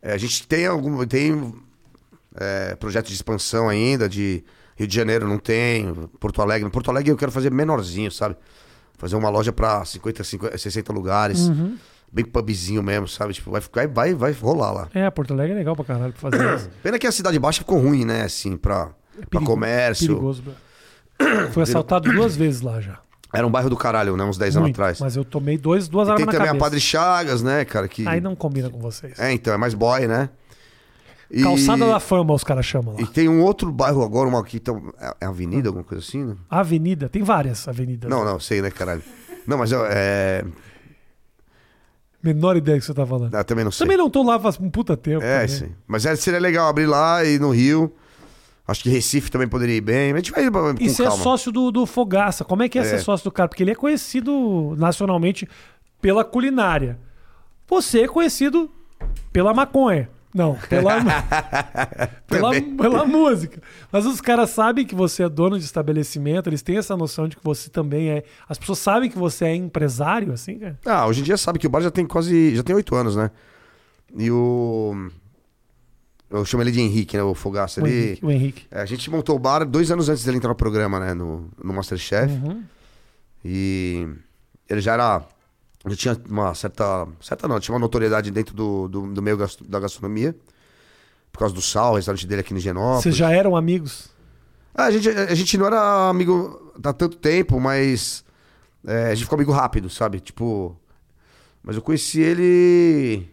[SPEAKER 2] é, a gente tem algum. Tem é, projeto de expansão ainda, de Rio de Janeiro não tem, Porto Alegre. Porto Alegre eu quero fazer menorzinho, sabe? Fazer uma loja pra 50, 50 60 lugares.
[SPEAKER 1] Uhum.
[SPEAKER 2] bem pubzinho mesmo, sabe? Tipo, vai, vai, vai, vai rolar lá.
[SPEAKER 1] É, Porto Alegre é legal pra caralho pra fazer isso.
[SPEAKER 2] Pena que a cidade baixa ficou ruim, né? Assim, pra, pra
[SPEAKER 1] perigo-
[SPEAKER 2] comércio.
[SPEAKER 1] Perigoso. Foi assaltado duas vezes lá já.
[SPEAKER 2] Era um bairro do caralho, né? Uns 10 anos atrás.
[SPEAKER 1] Mas eu tomei dois, duas
[SPEAKER 2] E
[SPEAKER 1] armas
[SPEAKER 2] tem
[SPEAKER 1] na
[SPEAKER 2] também
[SPEAKER 1] cabeça.
[SPEAKER 2] a Padre Chagas, né, cara? Que...
[SPEAKER 1] Aí não combina com vocês.
[SPEAKER 2] É, então, é mais boy, né? E...
[SPEAKER 1] Calçada da Fama, os caras chamam lá.
[SPEAKER 2] E tem um outro bairro agora, uma aqui, então, é é Avenida, alguma coisa assim, né?
[SPEAKER 1] Avenida, tem várias avenidas.
[SPEAKER 2] Não, não, sei, né, caralho. Não, mas é...
[SPEAKER 1] Menor ideia que você tá falando.
[SPEAKER 2] eu também não sei.
[SPEAKER 1] Também não tô lá faz um puta tempo.
[SPEAKER 2] É,
[SPEAKER 1] também.
[SPEAKER 2] sim. Mas é, seria legal abrir lá e no Rio. Acho que Recife também poderia ir bem. A gente vai com
[SPEAKER 1] E você é
[SPEAKER 2] calma.
[SPEAKER 1] sócio do, do Fogaça. Como é que é,
[SPEAKER 2] É.
[SPEAKER 1] ser sócio do cara? Porque ele é conhecido nacionalmente pela culinária. Você é conhecido pela maconha. Não, pela, pela, pela música. Mas os caras sabem que você é dono de estabelecimento, eles têm essa noção de que você também é. As pessoas sabem que você é empresário, assim, cara.
[SPEAKER 2] Ah, hoje em dia sabe que o bar já tem quase. Já tem oito anos, né? E o. Eu chamo ele de Henrique, né? O Fogaça.
[SPEAKER 1] O
[SPEAKER 2] Ele...
[SPEAKER 1] Henrique. O Henrique.
[SPEAKER 2] É, a gente montou o bar dois anos antes dele entrar no programa, né? No, no Masterchef.
[SPEAKER 1] Uhum.
[SPEAKER 2] E ele já era. Já tinha uma certa. Certa não, tinha uma notoriedade dentro do, do, do meio gastro- da gastronomia. Por causa do sal, o restaurante dele aqui em Genópolis.
[SPEAKER 1] Vocês já eram amigos?
[SPEAKER 2] Ah, a, gente, a gente não era amigo há tanto tempo, mas é, a gente ficou amigo rápido, sabe? Tipo. Mas eu conheci ele.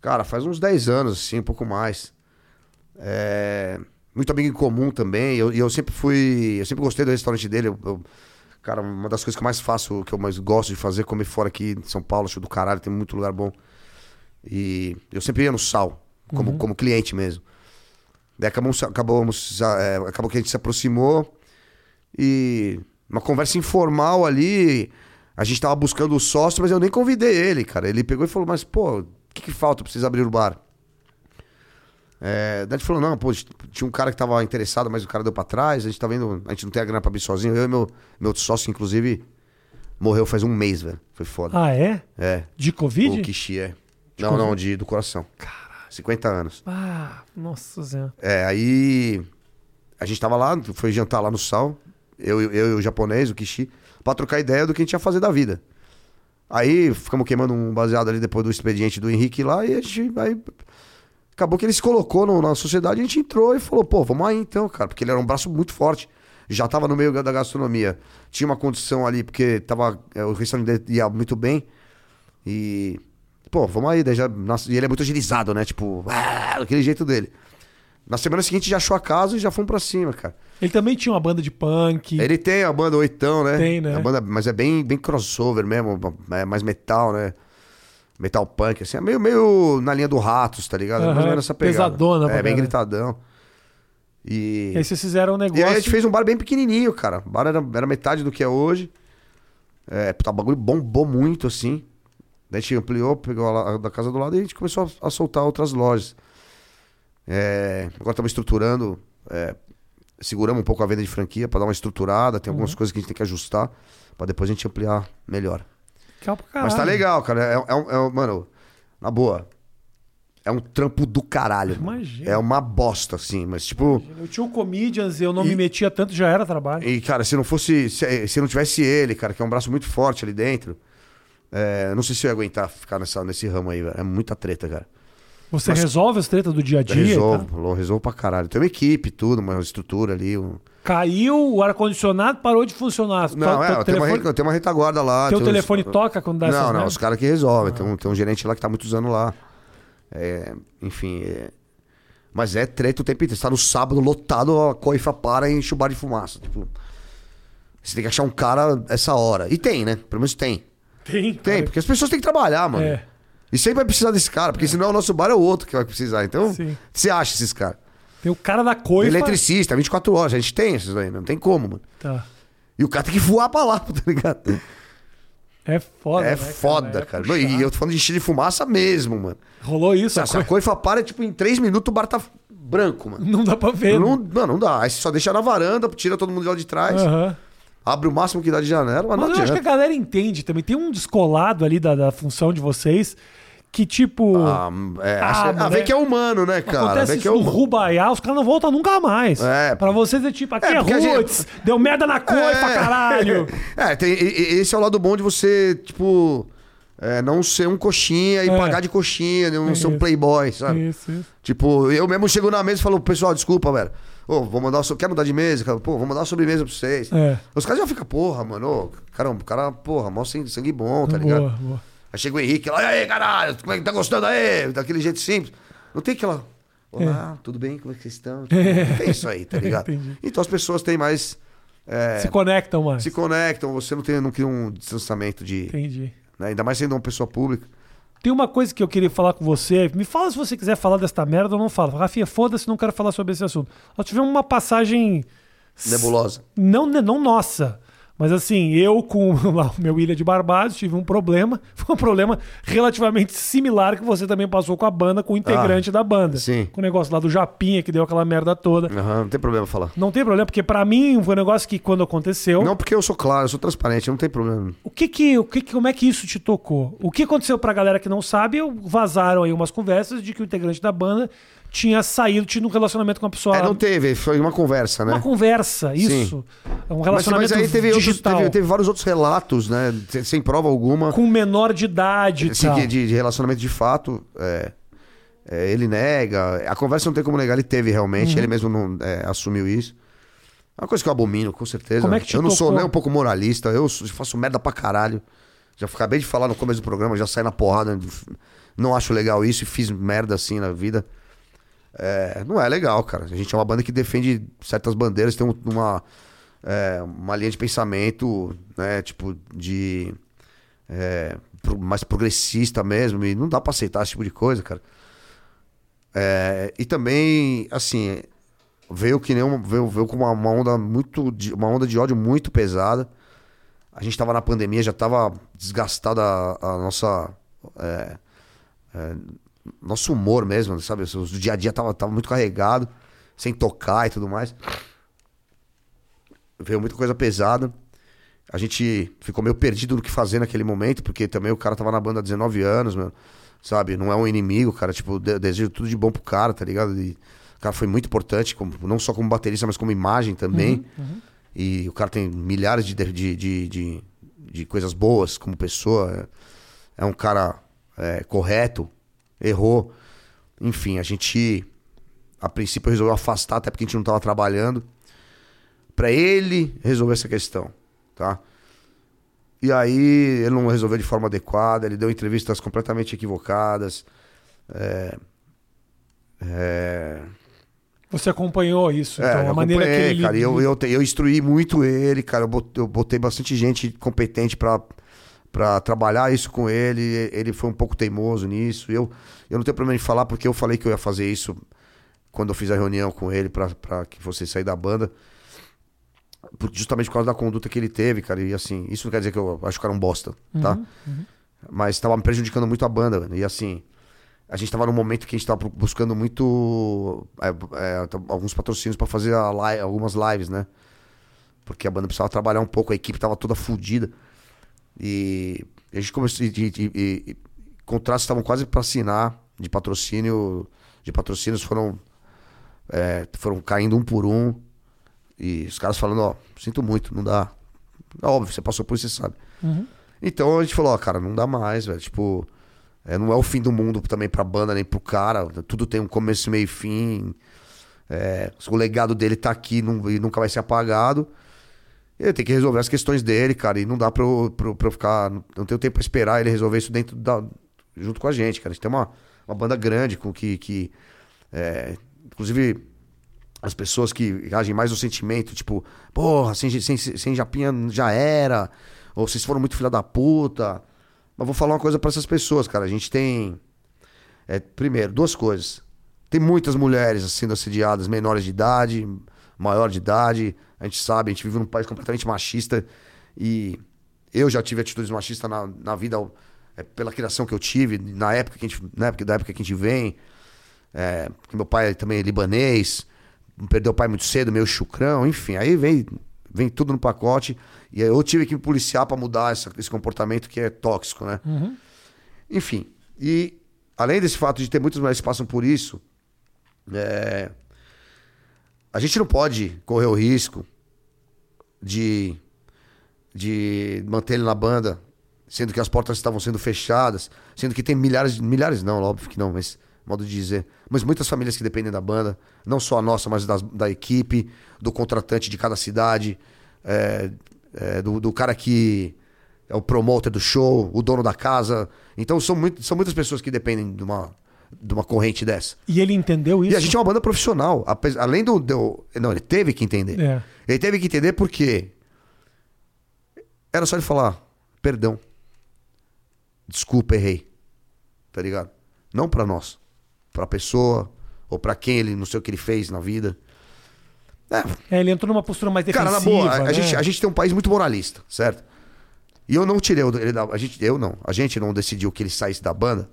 [SPEAKER 2] Cara, faz uns 10 anos, assim, um pouco mais. É, muito amigo em comum também. E eu, eu sempre fui. Eu sempre gostei do restaurante dele. Eu- eu- cara, uma das coisas que eu mais faço, que eu mais gosto de fazer, é comer fora aqui em São Paulo, acho do caralho, tem muito lugar bom. E eu sempre ia no sal, como, como cliente mesmo. Daí acabamos, acabamos, é, acabou que a gente se aproximou e uma conversa informal ali, a gente tava buscando o sócio, mas eu nem convidei ele, cara. Ele pegou e falou, mas pô, o que, que falta pra vocês abrir o bar? É, daí a gente falou, não, pô, tinha um cara que tava interessado, mas o cara deu pra trás, a gente tá vendo, a gente não tem a grana pra abrir sozinho. Eu e meu, meu sócio, inclusive, morreu faz um mês, velho. Foi foda.
[SPEAKER 1] Ah, é?
[SPEAKER 2] É,
[SPEAKER 1] De Covid?
[SPEAKER 2] o Kishi, é. Não, não, de, do coração. Caralho. 50 anos.
[SPEAKER 1] Ah, nossa senhora.
[SPEAKER 2] É, aí a gente tava lá, foi jantar lá no Sal, eu, eu, eu e o japonês, o Kishi, pra trocar ideia do que a gente ia fazer da vida. Aí ficamos queimando um baseado ali depois do expediente do Henrique lá e a gente. Aí, acabou que ele se colocou no- na sociedade, a gente entrou e falou, pô, vamos aí então, cara, porque ele era um braço muito forte. Já tava no meio da gastronomia. Tinha uma condição ali, porque tava, é, o restaurante dele ia muito bem. E. Pô, vamos aí, daí já, e ele é muito agilizado, né? Tipo, ah, daquele jeito dele. Na semana seguinte já achou a casa e já fomos pra cima, cara.
[SPEAKER 1] Ele também tinha uma banda de punk.
[SPEAKER 2] Ele tem a banda Oitão, né?
[SPEAKER 1] Tem, né?
[SPEAKER 2] A banda, mas é bem, bem crossover mesmo, é mais metal, né? Metal punk, assim, é meio, meio na linha do Ratos, tá ligado? É mais ou
[SPEAKER 1] Aham,
[SPEAKER 2] menos essa pegada.
[SPEAKER 1] pesadona
[SPEAKER 2] É, bem
[SPEAKER 1] caralho.
[SPEAKER 2] gritadão. E...
[SPEAKER 1] E aí vocês fizeram um negócio.
[SPEAKER 2] E aí a gente fez um bar bem pequenininho, cara. O bar era, era metade do que é hoje. É, puta, o bagulho bombou muito, assim. Daí a gente ampliou, pegou a la- da casa do lado e a gente começou a, a soltar outras lojas. É, agora estamos estruturando, é, seguramos um pouco a venda de franquia para dar uma estruturada. Tem
[SPEAKER 1] Uhum.
[SPEAKER 2] algumas coisas que a gente tem que ajustar para depois a gente ampliar melhor.
[SPEAKER 1] Legal pra
[SPEAKER 2] Mas tá
[SPEAKER 1] caralho.
[SPEAKER 2] legal, cara. É, é um- é um- mano, na boa. É um trampo do caralho.
[SPEAKER 1] Imagina.
[SPEAKER 2] É uma bosta, assim. Mas, tipo.
[SPEAKER 1] Eu tinha o Comedians e eu não
[SPEAKER 2] E-
[SPEAKER 1] me metia tanto, já era trabalho.
[SPEAKER 2] E, cara, se não fosse. Se, se não tivesse ele, cara, que é um braço muito forte ali dentro. é, não sei se eu ia aguentar ficar nessa, nesse ramo aí, velho. É muita treta, cara.
[SPEAKER 1] Você
[SPEAKER 2] Mas-
[SPEAKER 1] resolve as tretas do dia a dia?
[SPEAKER 2] resolvo,
[SPEAKER 1] tal?
[SPEAKER 2] resolvo pra caralho. Tem uma equipe, tudo, uma estrutura ali. Um...
[SPEAKER 1] Caiu, o ar-condicionado parou de funcionar.
[SPEAKER 2] Não,
[SPEAKER 1] To-
[SPEAKER 2] é, tem, uma,
[SPEAKER 1] telefone,
[SPEAKER 2] re- tem uma retaguarda lá.
[SPEAKER 1] teu
[SPEAKER 2] uns-
[SPEAKER 1] telefone toca quando dá
[SPEAKER 2] Não, não,
[SPEAKER 1] merda?
[SPEAKER 2] os caras que resolvem. Tem, um, tem um gerente lá que tá muitos anos lá. É, enfim. é- Mas é treta o tempo inteiro. Você tá no sábado lotado, a coifa para e enche o bar de fumaça. Tipo, você tem que achar um cara essa hora. E tem, né? Pelo menos tem.
[SPEAKER 1] Tem,
[SPEAKER 2] Tem,
[SPEAKER 1] cara.
[SPEAKER 2] porque as pessoas têm que trabalhar, mano.
[SPEAKER 1] É.
[SPEAKER 2] E sempre vai precisar desse cara, porque senão o nosso bar é o outro que vai precisar. Então,
[SPEAKER 1] Sim.
[SPEAKER 2] você acha esses caras?
[SPEAKER 1] Tem o cara da coifa.
[SPEAKER 2] Eletricista, 24 horas. A gente tem esses aí, não tem como, mano.
[SPEAKER 1] Tá.
[SPEAKER 2] E o cara tem que voar pra lá, tá ligado?
[SPEAKER 1] É foda,
[SPEAKER 2] é
[SPEAKER 1] né,
[SPEAKER 2] foda,
[SPEAKER 1] É
[SPEAKER 2] cara.
[SPEAKER 1] puxado.
[SPEAKER 2] E eu tô falando de estilo de fumaça mesmo, mano.
[SPEAKER 1] Rolou isso?
[SPEAKER 2] Se a
[SPEAKER 1] coi-
[SPEAKER 2] coifa para, tipo, em 3 minutos o bar tá branco, mano.
[SPEAKER 1] Não dá pra ver.
[SPEAKER 2] Não,
[SPEAKER 1] né?
[SPEAKER 2] não, não dá. Aí você só deixa na varanda, tira todo mundo de lá de trás,
[SPEAKER 1] Aham.
[SPEAKER 2] abre o máximo que dá de janela, mas,
[SPEAKER 1] Mas
[SPEAKER 2] não
[SPEAKER 1] eu acho que a
[SPEAKER 2] adianta.
[SPEAKER 1] galera entende também. Tem um descolado ali da, da função de vocês que, tipo.
[SPEAKER 2] Ah, é,
[SPEAKER 1] Ah,
[SPEAKER 2] acha-
[SPEAKER 1] mano,
[SPEAKER 2] ah,
[SPEAKER 1] é-
[SPEAKER 2] que é humano, né, cara?
[SPEAKER 1] Acontece
[SPEAKER 2] que é
[SPEAKER 1] no. Rubaiá, os caras não voltam nunca mais.
[SPEAKER 2] É.
[SPEAKER 1] Pra vocês é tipo, aqui
[SPEAKER 2] É,
[SPEAKER 1] é,
[SPEAKER 2] a gente-
[SPEAKER 1] roots, deu merda na coifa, caralho.
[SPEAKER 2] É, tem, esse é o lado bom de você, tipo. é, não ser um coxinha e
[SPEAKER 1] É.
[SPEAKER 2] pagar de coxinha, não
[SPEAKER 1] É
[SPEAKER 2] ser um playboy, sabe?
[SPEAKER 1] Isso, isso.
[SPEAKER 2] Tipo, eu mesmo chego na mesa e falo, pessoal, desculpa, velho. Ô, vou mandar, so- quer mudar de mesa? Pô, vou mandar uma sobremesa pra vocês.
[SPEAKER 1] É.
[SPEAKER 2] Os caras já ficam, porra, mano, ô, caramba, o cara, porra, mó sangue, sangue bom, tá ligado?
[SPEAKER 1] Boa, boa.
[SPEAKER 2] Aí chega o Henrique lá, e aí, caralho, como é que tá gostando aí? Daquele jeito simples. Não tem aquela. Olá, tudo bem? Como é que vocês estão? Não tem isso aí, tá ligado? Então as pessoas têm mais. é,
[SPEAKER 1] Se conectam mais.
[SPEAKER 2] se conectam, você não tem, não cria um distanciamento de.
[SPEAKER 1] Entendi.
[SPEAKER 2] né, Ainda mais sendo uma pessoa pública.
[SPEAKER 1] Tem uma coisa que eu queria falar com você. Me fala se você quiser falar desta merda ou não fala. Rafinha, foda-se, não quero falar sobre esse assunto. Nós tivemos uma passagem.
[SPEAKER 2] Nebulosa.
[SPEAKER 1] Não, não nossa. Mas assim, eu com lá, o meu Ilha de Barbados tive um problema. Foi um problema relativamente similar que você também passou com a banda, com o integrante da banda.
[SPEAKER 2] Ah, sim.
[SPEAKER 1] Com o negócio lá do Japinha, que deu aquela merda toda.
[SPEAKER 2] Aham, não tem problema falar.
[SPEAKER 1] Não tem problema, porque pra mim foi um negócio que quando aconteceu.
[SPEAKER 2] Não, porque eu sou claro, eu sou transparente, não tem problema.
[SPEAKER 1] O que que, o que que- como é que isso te tocou? O que aconteceu pra galera que não sabe? Vazaram aí umas conversas de que o integrante da banda tinha saído, tinha um relacionamento com uma pessoa.
[SPEAKER 2] É, não teve, foi uma conversa, né?
[SPEAKER 1] uma conversa, isso. Um
[SPEAKER 2] Mas,
[SPEAKER 1] relacionamento
[SPEAKER 2] mas aí teve, outros,
[SPEAKER 1] digital.
[SPEAKER 2] teve, teve vários outros relatos, né? Sem- prova alguma.
[SPEAKER 1] Com menor de idade
[SPEAKER 2] que de, de relacionamento de fato. é, é, ele nega. A conversa não tem como negar, ele teve
[SPEAKER 1] Uhum.
[SPEAKER 2] realmente. Ele mesmo não é, assumiu isso. É uma coisa que eu abomino, com certeza.
[SPEAKER 1] Como é que te
[SPEAKER 2] eu não sou
[SPEAKER 1] tocou?
[SPEAKER 2] nem um pouco moralista, eu sou- faço merda pra caralho. Já acabei de falar no começo do programa, já saí na porrada. Não acho legal isso e fiz merda assim na vida. É, não é legal, cara. A gente é uma banda que defende certas bandeiras, tem um- uma, é, uma linha de pensamento, né? Tipo, de. é, mais progressista mesmo, e não dá pra aceitar esse tipo de coisa, cara. É, e também, assim, veio que nem uma, veio, veio com uma, uma onda muito. de- uma onda de ódio muito pesada. A gente tava na pandemia, já tava desgastada a, a nossa. é, é, nosso humor mesmo, sabe? O dia a dia tava, tava muito carregado, sem tocar e tudo mais. Veio muita coisa pesada. A gente ficou meio perdido no que fazer naquele momento, porque também o cara tava na banda há 19 anos, mano. Sabe? Não é um inimigo, cara. Tipo, de- desejo tudo de bom pro cara, tá ligado? E o cara foi muito importante, como, não só como baterista, mas como imagem também. E o cara tem milhares de, de, de, de, de coisas boas como pessoa. É, é um cara é, correto, errou. Enfim, a gente, a princípio, resolveu afastar, até porque a gente não tava trabalhando, pra ele resolver essa questão, tá? E aí ele não resolveu de forma adequada, ele deu entrevistas completamente equivocadas. É, é,
[SPEAKER 1] Você acompanhou isso,
[SPEAKER 2] é,
[SPEAKER 1] então, a
[SPEAKER 2] eu
[SPEAKER 1] maneira que ele.
[SPEAKER 2] cara. Eu, eu, eu instruí muito ele, cara. Eu bot- eu botei bastante gente competente pra, pra trabalhar isso com ele. Ele foi um pouco teimoso nisso. Eu, eu não tenho problema de falar porque eu falei que eu ia fazer isso quando eu fiz a reunião com ele pra, pra que você sair da banda. Justamente por causa da conduta que ele teve, cara. E assim, isso não quer dizer que eu acho que era um bosta, tá? Mas tava me prejudicando muito a banda, velho. E assim, a gente tava num momento que a gente tava buscando muito é, é, alguns patrocínios pra fazer algumas lives, né? Porque a banda precisava trabalhar um pouco, a equipe tava toda fodida. E a gente começou. E, e- e- contratos estavam quase pra assinar de patrocínio. De patrocínios foram. é, foram caindo um por um. E os caras falando, ó, sinto muito, não dá. É óbvio, você passou por isso, você sabe.
[SPEAKER 1] Uhum.
[SPEAKER 2] Então a gente falou, ó, cara, não dá mais, velho. Tipo, é, não é o fim do mundo também pra banda, nem pro cara. Tudo tem um começo, meio e fim. É, o legado dele tá aqui não- e nunca vai ser apagado. Ele tem que resolver as questões dele, cara. E não dá pra eu, pra pra eu ficar. Não tenho tempo pra esperar ele resolver isso dentro da. junto com a gente, cara. A gente tem uma, uma banda grande com que. que é, inclusive, as pessoas que agem mais no sentimento, tipo, porra, sem, sem, sem Japinha já era. Ou vocês foram muito filha da puta. Mas vou falar uma coisa pra essas pessoas, cara. A gente tem. é, primeiro, duas coisas. Tem muitas mulheres sendo assediadas, menores de idade, maior de idade. A gente sabe, a gente vive num país completamente machista. E eu já tive atitudes machistas na, na vida é, pela criação que eu tive, na época que a gente, na época, da época que a gente vem. É, meu pai também é libanês, perdeu o pai muito cedo, meio chucrão, enfim. Aí vem, vem tudo no pacote. E eu tive que me policiar pra mudar essa- esse comportamento que é tóxico, né? Enfim, e além desse fato de ter muitas mulheres que passam por isso, é, a gente não pode correr o risco de, de manter ele na banda sendo que as portas estavam sendo fechadas, sendo que tem milhares, milhares não, óbvio que não, mas modo de dizer, mas muitas famílias que dependem da banda, não só a nossa, mas das, da equipe, do contratante de cada cidade, é, é, do, do cara que é o promoter do show, o dono da casa. Então são, muito, são muitas pessoas que dependem de uma, de uma corrente dessa.
[SPEAKER 1] E ele entendeu isso?
[SPEAKER 2] E a gente é uma banda profissional. Além do. do- não, ele teve que entender.
[SPEAKER 1] É.
[SPEAKER 2] Ele teve que entender porque. Era só ele falar: perdão. Desculpa, errei. Tá ligado? Não pra nós. Pra pessoa. Ou pra quem ele. Não sei o que ele fez na vida. É,
[SPEAKER 1] É, ele entrou numa postura mais defensiva.
[SPEAKER 2] Cara, na boa, a, a
[SPEAKER 1] né?
[SPEAKER 2] gente, a gente tem um país muito moralista, certo? E eu não tirei ele da. A gente, eu não. A gente não decidiu que ele saísse da banda.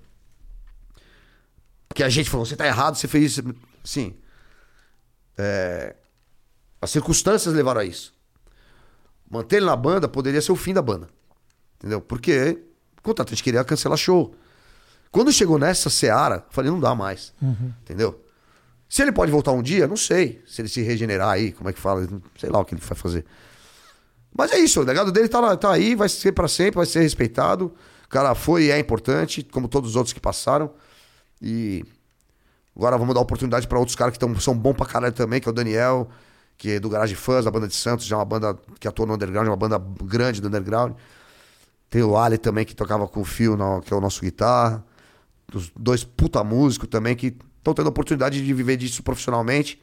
[SPEAKER 2] Porque a gente falou, você tá errado, você fez isso. Sim. É, as circunstâncias levaram a isso. Manter ele na banda poderia ser o fim da banda. Entendeu? Porque o contratante queria cancelar show. Quando chegou nessa seara, falei, não dá mais. Entendeu? Se ele pode voltar um dia, não sei. Se ele se regenerar aí, como é que fala, sei lá o que ele vai fazer. Mas é isso, o legado dele tá, lá- tá aí, vai ser pra sempre, vai ser respeitado. O cara foi e é importante, como todos os outros que passaram. E agora vamos dar oportunidade pra outros caras que tão, são bons pra caralho também, que é o Daniel, que é do Garage Fãs, da banda de Santos, já é uma banda que atua no underground, é uma banda grande do underground. Tem o Ali também, que tocava com o na- que é o nosso guitarra. Os dois puta músicos também, que estão tendo oportunidade de viver disso profissionalmente.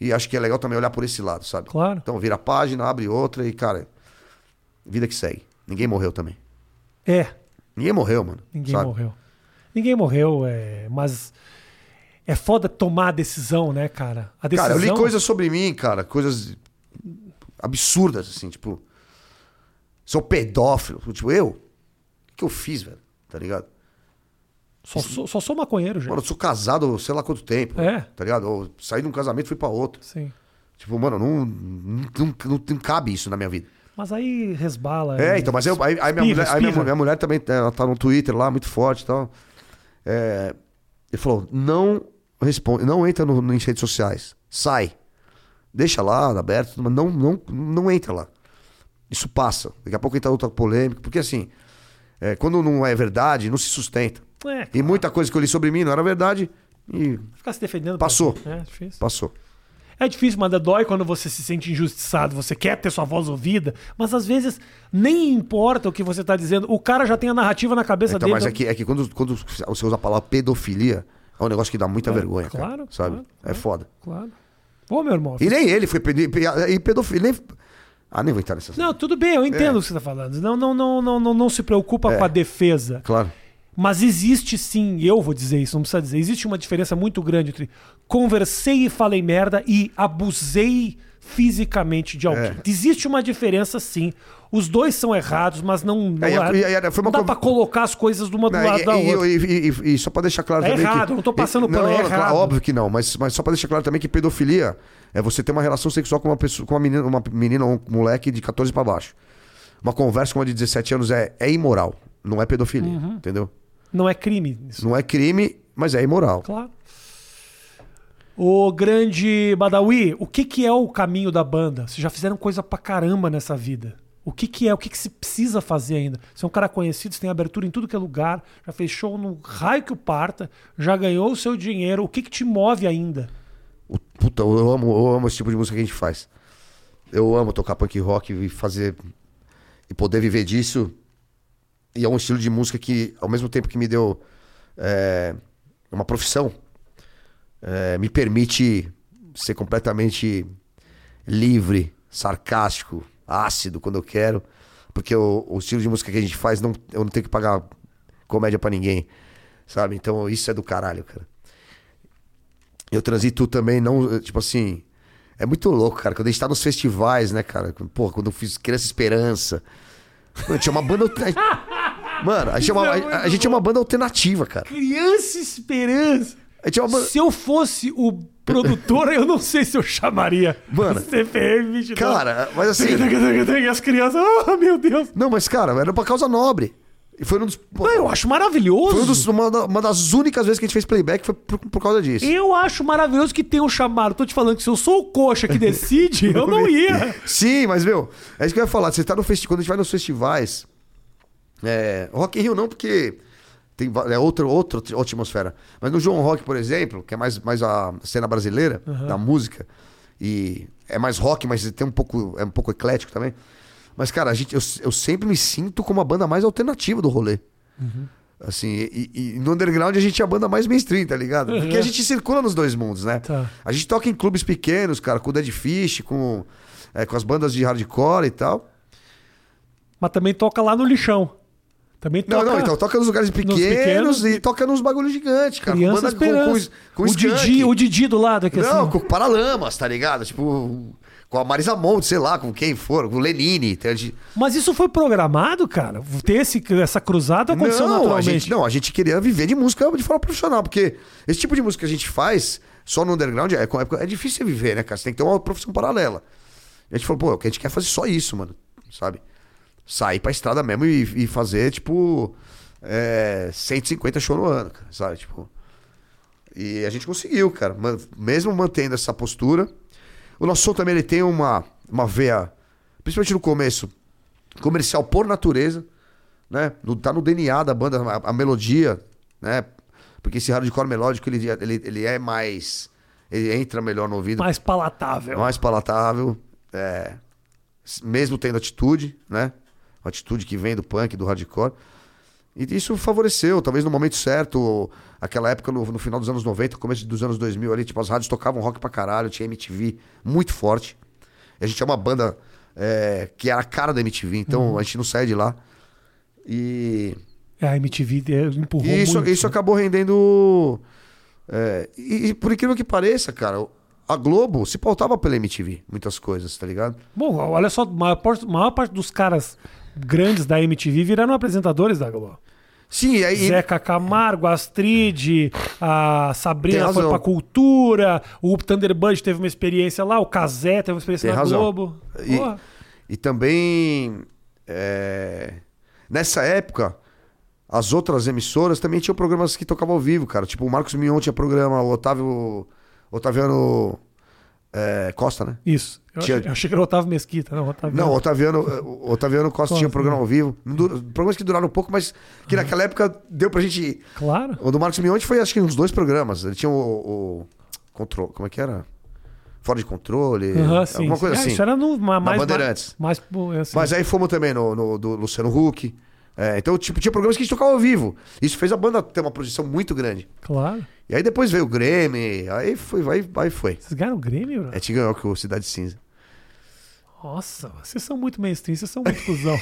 [SPEAKER 2] E acho que é legal também olhar por esse lado, sabe?
[SPEAKER 1] Claro.
[SPEAKER 2] Então vira a página, abre outra e, cara, vida que segue. Ninguém morreu também.
[SPEAKER 1] É,
[SPEAKER 2] Ninguém morreu, mano.
[SPEAKER 1] ninguém
[SPEAKER 2] sabe?
[SPEAKER 1] morreu. Ninguém morreu, é, mas é foda tomar a decisão, né, cara? A decisão...
[SPEAKER 2] Cara, eu li coisas sobre mim, cara, coisas absurdas, assim, tipo. Sou pedófilo. Tipo, eu? O que eu fiz, velho? Tá ligado?
[SPEAKER 1] Só, sou- só sou maconheiro, gente.
[SPEAKER 2] Mano, eu sou casado sei lá quanto tempo.
[SPEAKER 1] É.
[SPEAKER 2] Tá ligado? Eu saí de um casamento e fui pra outro.
[SPEAKER 1] Sim.
[SPEAKER 2] Tipo, mano, não, não, não, não, não cabe isso na minha vida.
[SPEAKER 1] Mas aí resbala.
[SPEAKER 2] É, então, mas eu, aí, aí minha,
[SPEAKER 1] espirra,
[SPEAKER 2] mulher, aí minha, minha mulher também, ela tá no Twitter lá, muito forte e tal. É, ele falou, não responde, não entra no, nas redes sociais. Sai. Deixa lá, aberto, mas não, não, não entra lá. Isso passa. Daqui a pouco entra outra polêmica. Porque assim, é, quando não é verdade, não se sustenta.
[SPEAKER 1] É,
[SPEAKER 2] E muita coisa que eu li sobre mim não era verdade e
[SPEAKER 1] ficar se defendendo.
[SPEAKER 2] Passou.
[SPEAKER 1] É difícil.
[SPEAKER 2] passou.
[SPEAKER 1] É difícil, mas dói quando você se sente injustiçado, você quer ter sua voz ouvida, mas às vezes nem importa o que você tá dizendo, o cara já tem a narrativa na cabeça
[SPEAKER 2] Então,
[SPEAKER 1] dele.
[SPEAKER 2] mas é que, é que quando, quando você usa a palavra pedofilia, é um negócio que dá muita
[SPEAKER 1] É,
[SPEAKER 2] vergonha, cara,
[SPEAKER 1] claro,
[SPEAKER 2] sabe?
[SPEAKER 1] claro,
[SPEAKER 2] é foda.
[SPEAKER 1] Claro. Pô, meu irmão.
[SPEAKER 2] E nem ele foi e pedofilia. Nem... Ah, nem vou entrar nessas.
[SPEAKER 1] Não, tudo bem, eu entendo o que você tá falando. Não, não, não, não, não, não se preocupa
[SPEAKER 2] É.
[SPEAKER 1] com a defesa.
[SPEAKER 2] Claro.
[SPEAKER 1] Mas existe sim, eu vou dizer isso, não precisa dizer, existe uma diferença muito grande entre conversei e falei merda e abusei fisicamente de alguém.
[SPEAKER 2] É.
[SPEAKER 1] Existe uma diferença sim. Os dois são errados, mas não, não,
[SPEAKER 2] É,
[SPEAKER 1] é- não dá
[SPEAKER 2] co-
[SPEAKER 1] pra colocar as coisas uma do
[SPEAKER 2] Não,
[SPEAKER 1] lado
[SPEAKER 2] e,
[SPEAKER 1] da outra.
[SPEAKER 2] e- e- e- só pra deixar claro
[SPEAKER 1] É
[SPEAKER 2] também
[SPEAKER 1] errado,
[SPEAKER 2] que...
[SPEAKER 1] eu não tô passando
[SPEAKER 2] não,
[SPEAKER 1] é errado.
[SPEAKER 2] Óbvio que não, mas, mas só pra deixar claro também que pedofilia é você ter uma relação sexual com uma pessoa, com uma menina, uma menina ou um moleque de 14 pra baixo. Uma conversa com uma de 17 anos é, é imoral, não é pedofilia,
[SPEAKER 1] Uhum.
[SPEAKER 2] entendeu?
[SPEAKER 1] Não é crime isso.
[SPEAKER 2] Não é crime, mas é imoral.
[SPEAKER 1] Claro. O grande Badawi, o que, que é o caminho da banda? Vocês já fizeram coisa pra caramba nessa vida. O que, que é? O que, que se precisa fazer ainda? Você é um cara conhecido, você tem abertura em tudo que é lugar, já fez show no raio que o parta, já ganhou o seu dinheiro. O que, que te move ainda?
[SPEAKER 2] O- Puta, eu amo, eu amo esse tipo de música que a gente faz. Eu amo tocar punk rock e fazer. e poder viver disso. E é um estilo de música que, ao mesmo tempo que me deu é, uma profissão, é, me permite ser completamente livre, sarcástico, ácido quando eu quero. Porque o, o estilo de música que a gente faz, não, eu não tenho que pagar comédia pra ninguém. Sabe? Então isso é do caralho, cara. Eu transito também, não, tipo assim. É muito louco, cara. Quando a gente tá nos festivais, né, cara? Porra, quando eu fiz Criança Esperança. Mano, tinha uma banda. Mano, a gente, é uma, a, a gente é uma banda alternativa, cara.
[SPEAKER 1] Criança Esperança!
[SPEAKER 2] A gente é uma banda.
[SPEAKER 1] Se eu fosse o produtor, eu não sei se eu chamaria.
[SPEAKER 2] Mano.
[SPEAKER 1] CPM 22.
[SPEAKER 2] Cara, mas assim.
[SPEAKER 1] E as crianças, oh meu Deus!
[SPEAKER 2] Não, mas, cara, era pra causa nobre. E foi um dos.
[SPEAKER 1] Não, eu acho maravilhoso.
[SPEAKER 2] Foi um dos- uma, uma das únicas vezes que a gente fez playback foi por, por causa disso.
[SPEAKER 1] Eu acho maravilhoso que tenham chamado. Tô te falando que se eu sou o coxa que decide, eu não ia.
[SPEAKER 2] Sim, mas, meu, é isso que eu ia falar. Você tá no festival. Quando a gente vai nos festivais, É, Rock in Rio não, porque tem, é outra, outra atmosfera. Mas no João Rock, por exemplo, que é mais, mais a cena brasileira da música, e é mais rock, mas tem um pouco, é um pouco eclético também. Mas, cara, a gente, eu, eu sempre me sinto como a banda mais alternativa do rolê. Assim, e, e no underground a gente é a banda mais mainstream, tá ligado? Porque
[SPEAKER 1] Uhum.
[SPEAKER 2] a gente circula nos dois mundos, né?
[SPEAKER 1] Tá.
[SPEAKER 2] A gente toca em clubes pequenos, cara, com o Dead Fish, com, é, com as bandas de hardcore e tal.
[SPEAKER 1] Mas também toca lá no lixão. Também
[SPEAKER 2] Não,
[SPEAKER 1] toca.
[SPEAKER 2] não, então toca nos lugares pequenos,
[SPEAKER 1] pequenos
[SPEAKER 2] e toca nos bagulhos gigantes, cara.
[SPEAKER 1] Criança
[SPEAKER 2] com,
[SPEAKER 1] Esperança.
[SPEAKER 2] com, com
[SPEAKER 1] o
[SPEAKER 2] skunk.
[SPEAKER 1] Didi, o Didi do lado aqui
[SPEAKER 2] Não,
[SPEAKER 1] assim.
[SPEAKER 2] com Paralamas, tá ligado? Tipo, com a Marisa Monte, sei lá, com quem for, com o Lenine. A
[SPEAKER 1] Mas isso foi programado, cara? Ter esse, essa cruzada aconteceu
[SPEAKER 2] Não, a
[SPEAKER 1] naturalmente?
[SPEAKER 2] gente, não, a gente queria viver de música de forma profissional, porque esse tipo de música que a gente faz só no underground é, é, é difícil viver, né, cara? Você tem que ter uma profissão paralela. A gente falou, pô, o que a gente quer é fazer só isso, mano, sabe? Sair pra estrada mesmo e, e fazer, tipo, é, 150 shows no ano, cara, sabe? Tipo. E a gente conseguiu, cara. Man- Mesmo mantendo essa postura. O nosso som também ele tem uma, uma veia, principalmente no começo, comercial por natureza, né? No- tá no DNA da banda, a, a melodia, né? Porque esse hardcore melódico, ele, ele, ele é mais... Ele entra melhor no ouvido,
[SPEAKER 1] Mais palatável.
[SPEAKER 2] mais palatável, é, mesmo tendo atitude, né? Uma atitude que vem do punk, do hardcore. E isso favoreceu, talvez no momento certo, aquela época no, no final dos anos 90, começo dos anos 2000 ali, tipo, as rádios tocavam rock pra caralho, tinha MTV muito forte. A gente é uma banda é, que era a cara da MTV, então a gente não sai de lá. E
[SPEAKER 1] É, a MTV empurrou
[SPEAKER 2] e isso,
[SPEAKER 1] muito.
[SPEAKER 2] isso acabou rendendo. é, e, e por incrível que pareça, cara, a Globo se pautava pela MTV, muitas coisas, tá ligado?
[SPEAKER 1] Bom, olha só, a maior, maior parte dos caras grandes da MTV viraram apresentadores da Globo.
[SPEAKER 2] Sim, aí.
[SPEAKER 1] Zeca Camargo, Astrid, a Sabrina foi pra Cultura, o Thunderbird teve uma experiência lá, o Casé teve uma experiência
[SPEAKER 2] Tem
[SPEAKER 1] na
[SPEAKER 2] razão.
[SPEAKER 1] Globo.
[SPEAKER 2] E-
[SPEAKER 1] Porra.
[SPEAKER 2] E também. é, nessa época, as outras emissoras também tinham programas que tocavam ao vivo, cara. Tipo, o Marcos Mion tinha programa, o Otávio. Otaviano é, Costa, né?
[SPEAKER 1] Isso. Eu,
[SPEAKER 2] Tinha-
[SPEAKER 1] achei, eu achei que era o Otávio Mesquita. Não, Otávio.
[SPEAKER 2] Não, Otaviano, Otaviano Costa,
[SPEAKER 1] Costa,
[SPEAKER 2] tinha um programa
[SPEAKER 1] né?
[SPEAKER 2] ao vivo. Programas que duraram um pouco, mas que naquela época deu pra gente.
[SPEAKER 1] Claro.
[SPEAKER 2] O do Marcos Mion foi acho que uns dois programas. Ele tinha o. o controle, como é que era? Fora de controle.
[SPEAKER 1] Sim.
[SPEAKER 2] alguma coisa
[SPEAKER 1] É,
[SPEAKER 2] assim.
[SPEAKER 1] Isso era no, ma- mais.
[SPEAKER 2] Bandeirantes.
[SPEAKER 1] Mais, mais assim.
[SPEAKER 2] Mas aí fomos também no, no- do Luciano Huck. É, então, tipo, tinha programas que a gente tocava ao vivo. Isso fez a banda ter uma projeção muito grande.
[SPEAKER 1] Claro.
[SPEAKER 2] E aí depois veio o Grêmio, aí foi, vai, aí foi.
[SPEAKER 1] Vocês ganharam o Grêmio, bro?
[SPEAKER 2] É, te ganhou com o Cidade Cinza.
[SPEAKER 1] Nossa, vocês são muito mainstream, vocês são muito cuzão.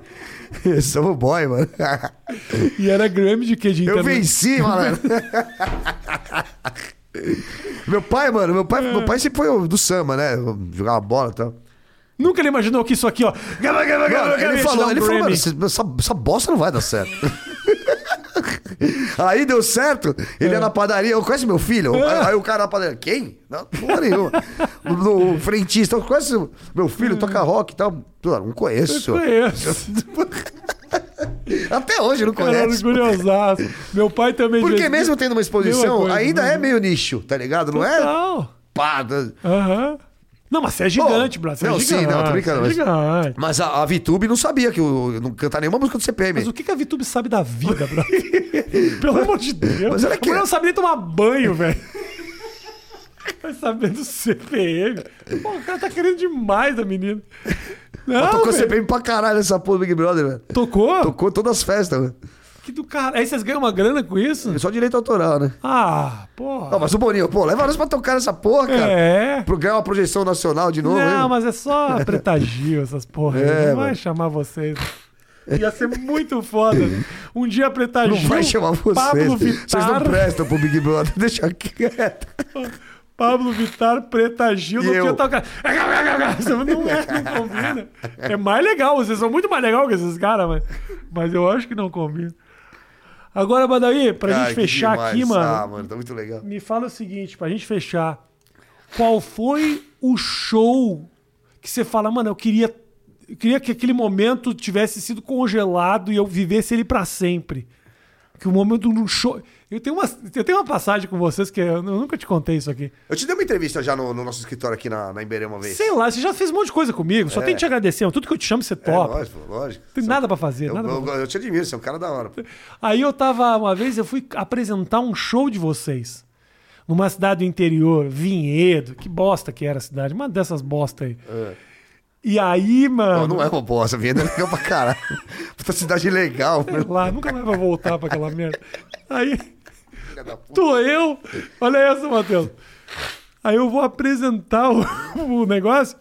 [SPEAKER 2] Somos boy, mano.
[SPEAKER 1] e era Grêmio de quê? De
[SPEAKER 2] Eu
[SPEAKER 1] internet?
[SPEAKER 2] venci, malandro. meu pai, mano, meu pai, meu pai sempre foi do samba, né? Jogava bola e tal.
[SPEAKER 1] Nunca ele imaginou que isso aqui, ó. Gaba, gaba, gaba,
[SPEAKER 2] Mano, ele falou,
[SPEAKER 1] um
[SPEAKER 2] ele falou, mano, essa, essa- bosta não vai dar certo. Aí deu certo, ele
[SPEAKER 1] É.
[SPEAKER 2] ia na padaria, eu conhece meu filho? Aí, aí o cara na padaria, quem? Não, porra nenhuma. No, o frentista, eu conhece meu filho, toca rock e tal. Pô, não conheço.
[SPEAKER 1] É. Conheço.
[SPEAKER 2] Até hoje eu não
[SPEAKER 1] Caralho,
[SPEAKER 2] conheço.
[SPEAKER 1] curiosaço. Meu pai também.
[SPEAKER 2] Porque mesmo tendo uma exposição,
[SPEAKER 1] coisa,
[SPEAKER 2] ainda
[SPEAKER 1] mesma
[SPEAKER 2] é meio nicho, tá ligado? Não é pá.
[SPEAKER 1] Aham. Não, mas você é gigante. Você é
[SPEAKER 2] não, sim,
[SPEAKER 1] gigante.
[SPEAKER 2] não, tô brincando,
[SPEAKER 1] é gigante.
[SPEAKER 2] Mas a, a VTube não sabia que eu, não cantar nenhuma música do CPM.
[SPEAKER 1] Mas o que, que a VTube sabe da vida, Brad? Pelo amor de Deus.
[SPEAKER 2] Mas ela
[SPEAKER 1] a
[SPEAKER 2] que-
[SPEAKER 1] mulher não sabe nem tomar banho, velho. Vai saber do CPM. Pô, o cara tá querendo demais da menina. Não,
[SPEAKER 2] Ela tocou
[SPEAKER 1] velho.
[SPEAKER 2] CPM pra caralho essa porra do Big Brother, velho.
[SPEAKER 1] Tocou?
[SPEAKER 2] Tocou todas as festas, velho.
[SPEAKER 1] Que do cara. Aí vocês ganham uma grana com isso?
[SPEAKER 2] É só direito autoral, né?
[SPEAKER 1] Ah, porra.
[SPEAKER 2] Não, mas o Boninho, pô, leva nós pra tocar nessa porra, cara.
[SPEAKER 1] É.
[SPEAKER 2] Pra ganhar uma projeção nacional de novo,
[SPEAKER 1] Não,
[SPEAKER 2] hein?
[SPEAKER 1] mas é só Preta Gil, essas porra.
[SPEAKER 2] É,
[SPEAKER 1] não vai
[SPEAKER 2] mano.
[SPEAKER 1] chamar vocês. Ia ser muito foda. Um dia a Preta
[SPEAKER 2] Não vai chamar vocês.
[SPEAKER 1] Pablo
[SPEAKER 2] Vocês não
[SPEAKER 1] Vittar.
[SPEAKER 2] prestam pro Big Brother, deixa quieto.
[SPEAKER 1] Pablo Vittar, Preta Gil, não tinha tocar. Não é, não combina. É mais legal, vocês são muito mais legal que esses caras, mas, mas eu acho que não combina. Agora, Badaí, pra
[SPEAKER 2] Ai,
[SPEAKER 1] gente fechar
[SPEAKER 2] demais.
[SPEAKER 1] aqui, mano,
[SPEAKER 2] Ah, mano, tá muito legal.
[SPEAKER 1] me fala o seguinte, pra gente fechar. Qual foi o show que você fala, mano, eu queria, eu queria que aquele momento tivesse sido congelado e eu vivesse ele pra sempre? Que o momento do show. Eu tenho, uma, eu tenho uma passagem com vocês que eu, eu nunca te contei isso aqui.
[SPEAKER 2] Eu te dei uma entrevista já no, no nosso escritório aqui na, na uma vez.
[SPEAKER 1] Sei lá, você já fez um monte de coisa comigo. Só
[SPEAKER 2] É.
[SPEAKER 1] tenho que te agradecer. Tudo que eu te chamo, você
[SPEAKER 2] É,
[SPEAKER 1] topa.
[SPEAKER 2] lógico, lógico.
[SPEAKER 1] Não tem nada pra fazer.
[SPEAKER 2] Eu,
[SPEAKER 1] nada pra
[SPEAKER 2] eu,
[SPEAKER 1] fazer.
[SPEAKER 2] eu te admiro, você é um cara da hora.
[SPEAKER 1] Aí eu tava, uma vez, eu fui apresentar um show de vocês. Numa cidade do interior, Vinhedo. Que bosta que era a cidade. Uma dessas bosta aí. E aí, mano.
[SPEAKER 2] Não, não é uma bosta, Viena é legal pra caralho. Puta cidade legal,
[SPEAKER 1] sei
[SPEAKER 2] meu.
[SPEAKER 1] lá, nunca mais vai voltar pra aquela merda. Aí. Tô eu. Olha essa, Matheus. Aí eu vou apresentar o, o negócio.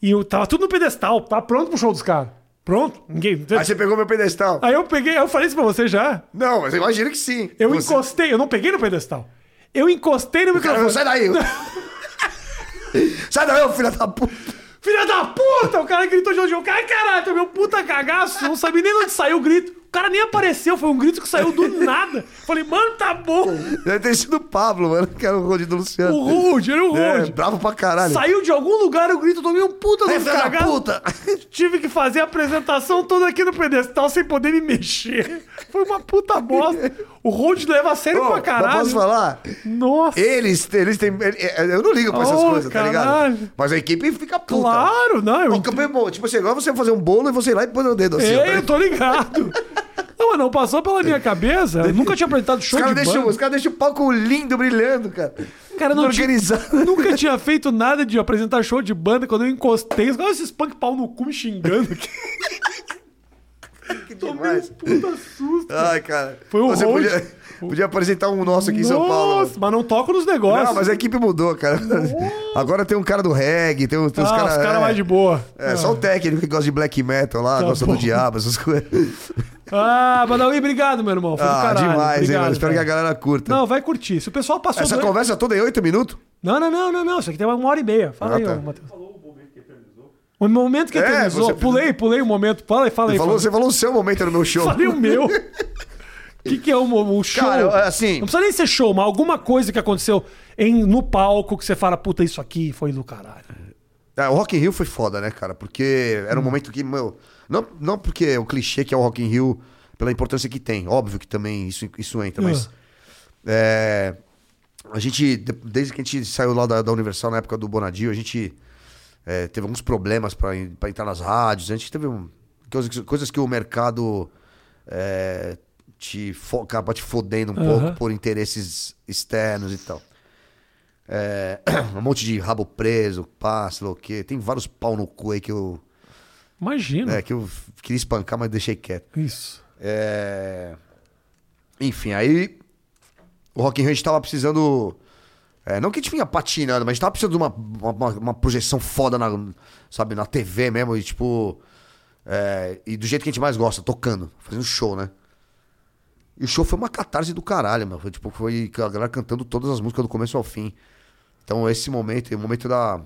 [SPEAKER 1] E eu tava tudo no pedestal. Tá pronto pro show dos caras. Pronto. Ninguém.
[SPEAKER 2] Aí você pegou meu pedestal.
[SPEAKER 1] Aí eu peguei, eu falei isso pra você já.
[SPEAKER 2] Não, mas eu imagino que sim.
[SPEAKER 1] Eu
[SPEAKER 2] Você-
[SPEAKER 1] encostei, eu não peguei no pedestal. Eu encostei no
[SPEAKER 2] Cara,
[SPEAKER 1] microfone.
[SPEAKER 2] sai daí. sai daí, ô filha da puta.
[SPEAKER 1] Filha da puta! O cara gritou de eu cara, caralho, um puta cagaço. Não sabia nem de onde saiu o grito. O cara nem apareceu, foi um grito que saiu do nada. Falei, mano, tá bom.
[SPEAKER 2] Deve ter sido o Pablo, mano, que era o Rod do Luciano.
[SPEAKER 1] O Rude, era o
[SPEAKER 2] É,
[SPEAKER 1] Rude.
[SPEAKER 2] bravo pra caralho.
[SPEAKER 1] Saiu de algum lugar o grito, tomei um puta do cagaço.
[SPEAKER 2] puta.
[SPEAKER 1] Tive que fazer a apresentação toda aqui no pedestal sem poder me mexer. Foi uma puta bosta. O Rude leva a sério
[SPEAKER 2] Ô,
[SPEAKER 1] pra caralho.
[SPEAKER 2] posso falar?
[SPEAKER 1] Nossa.
[SPEAKER 2] Eles, eles têm. ele- Eu não ligo pra essas
[SPEAKER 1] Oh,
[SPEAKER 2] coisas, tá ligado?
[SPEAKER 1] caralho.
[SPEAKER 2] Mas a equipe fica puta.
[SPEAKER 1] Claro, não. Eu
[SPEAKER 2] é bom, tipo assim, agora você fazer um bolo e você ir lá e pôr o dedo assim. ó, tá
[SPEAKER 1] É, eu tô ligado. Não, mas não passou pela minha cabeça. Eu nunca tinha apresentado
[SPEAKER 2] Os
[SPEAKER 1] show
[SPEAKER 2] caras
[SPEAKER 1] de
[SPEAKER 2] deixam,
[SPEAKER 1] banda.
[SPEAKER 2] os caras deixam o palco lindo, brilhando, cara.
[SPEAKER 1] Cara, não tinha, nunca tinha feito nada de apresentar show de banda quando eu encostei. Olha esses punk pau no cu me xingando aqui.
[SPEAKER 2] Que
[SPEAKER 1] Tomei um
[SPEAKER 2] demais.
[SPEAKER 1] puta susto.
[SPEAKER 2] Ai, cara.
[SPEAKER 1] Foi o
[SPEAKER 2] Você
[SPEAKER 1] Hold.
[SPEAKER 2] podia, podia apresentar um nosso aqui em São Paulo.
[SPEAKER 1] Nossa, mas não toco nos negócios.
[SPEAKER 2] Não, mas a equipe mudou, cara. Agora tem um cara do reggae, tem, um- tem uns
[SPEAKER 1] ah,
[SPEAKER 2] caras.
[SPEAKER 1] os caras
[SPEAKER 2] é,
[SPEAKER 1] mais de boa.
[SPEAKER 2] É, só o técnico que gosta de black metal lá,
[SPEAKER 1] Tá
[SPEAKER 2] gosta
[SPEAKER 1] bom.
[SPEAKER 2] do diabo, essas coisas.
[SPEAKER 1] Ah, Badawi, obrigado, meu irmão. Foi
[SPEAKER 2] Ah,
[SPEAKER 1] caralho.
[SPEAKER 2] demais, hein,
[SPEAKER 1] obrigado,
[SPEAKER 2] mano. Espero que a
[SPEAKER 1] cara.
[SPEAKER 2] galera curta.
[SPEAKER 1] Não, vai curtir. Se o pessoal passou...
[SPEAKER 2] Essa
[SPEAKER 1] do-
[SPEAKER 2] conversa toda em oito minutos?
[SPEAKER 1] Não, não, não, não, não. Isso aqui tem uma hora e meia. Fala
[SPEAKER 2] Ah,
[SPEAKER 1] aí,
[SPEAKER 2] tá.
[SPEAKER 1] Matheus. O momento que
[SPEAKER 2] É,
[SPEAKER 1] eternizou.
[SPEAKER 2] você-
[SPEAKER 1] Pulei, pulei o momento. Fala aí, fala aí.
[SPEAKER 2] Você falou, você falou o seu momento no meu show.
[SPEAKER 1] Falei o meu. O que, que é o, o show?
[SPEAKER 2] Cara, assim-
[SPEAKER 1] Não precisa nem ser show, mas alguma coisa que aconteceu em, no palco que você fala, puta, isso aqui foi do caralho.
[SPEAKER 2] É, o Rock in Rio foi foda, né, cara? Porque era um momento que, meu... Não, não porque é o clichê que é o Rock in Rio, pela importância que tem. Óbvio que também isso, isso entra, mas... é, a gente, de- desde que a gente saiu lá da, da Universal, na época do Bonadio, a gente é, teve alguns problemas pra entrar nas rádios. A gente teve um, coisas, que- coisas que o mercado é, te fo- acaba te fodendo um
[SPEAKER 1] Aham.
[SPEAKER 2] pouco por interesses externos e tal. É, um monte de rabo preso, pá, sei lá o quê. Tem vários pau no cu aí que eu,
[SPEAKER 1] Imagina.
[SPEAKER 2] é, que eu queria espancar, mas deixei quieto.
[SPEAKER 1] Isso.
[SPEAKER 2] É, Enfim, aí o Rock in Rio a gente tava precisando... é, não que a gente vinha patinando, mas a gente tava precisando de uma, uma, uma projeção foda na, sabe, na TV mesmo. E tipo... é, e do jeito que a gente mais gosta, tocando, fazendo show, né? E o show foi uma catarse do caralho, meu. Foi, tipo, foi a galera cantando todas as músicas do começo ao fim. Então esse momento, o momento da...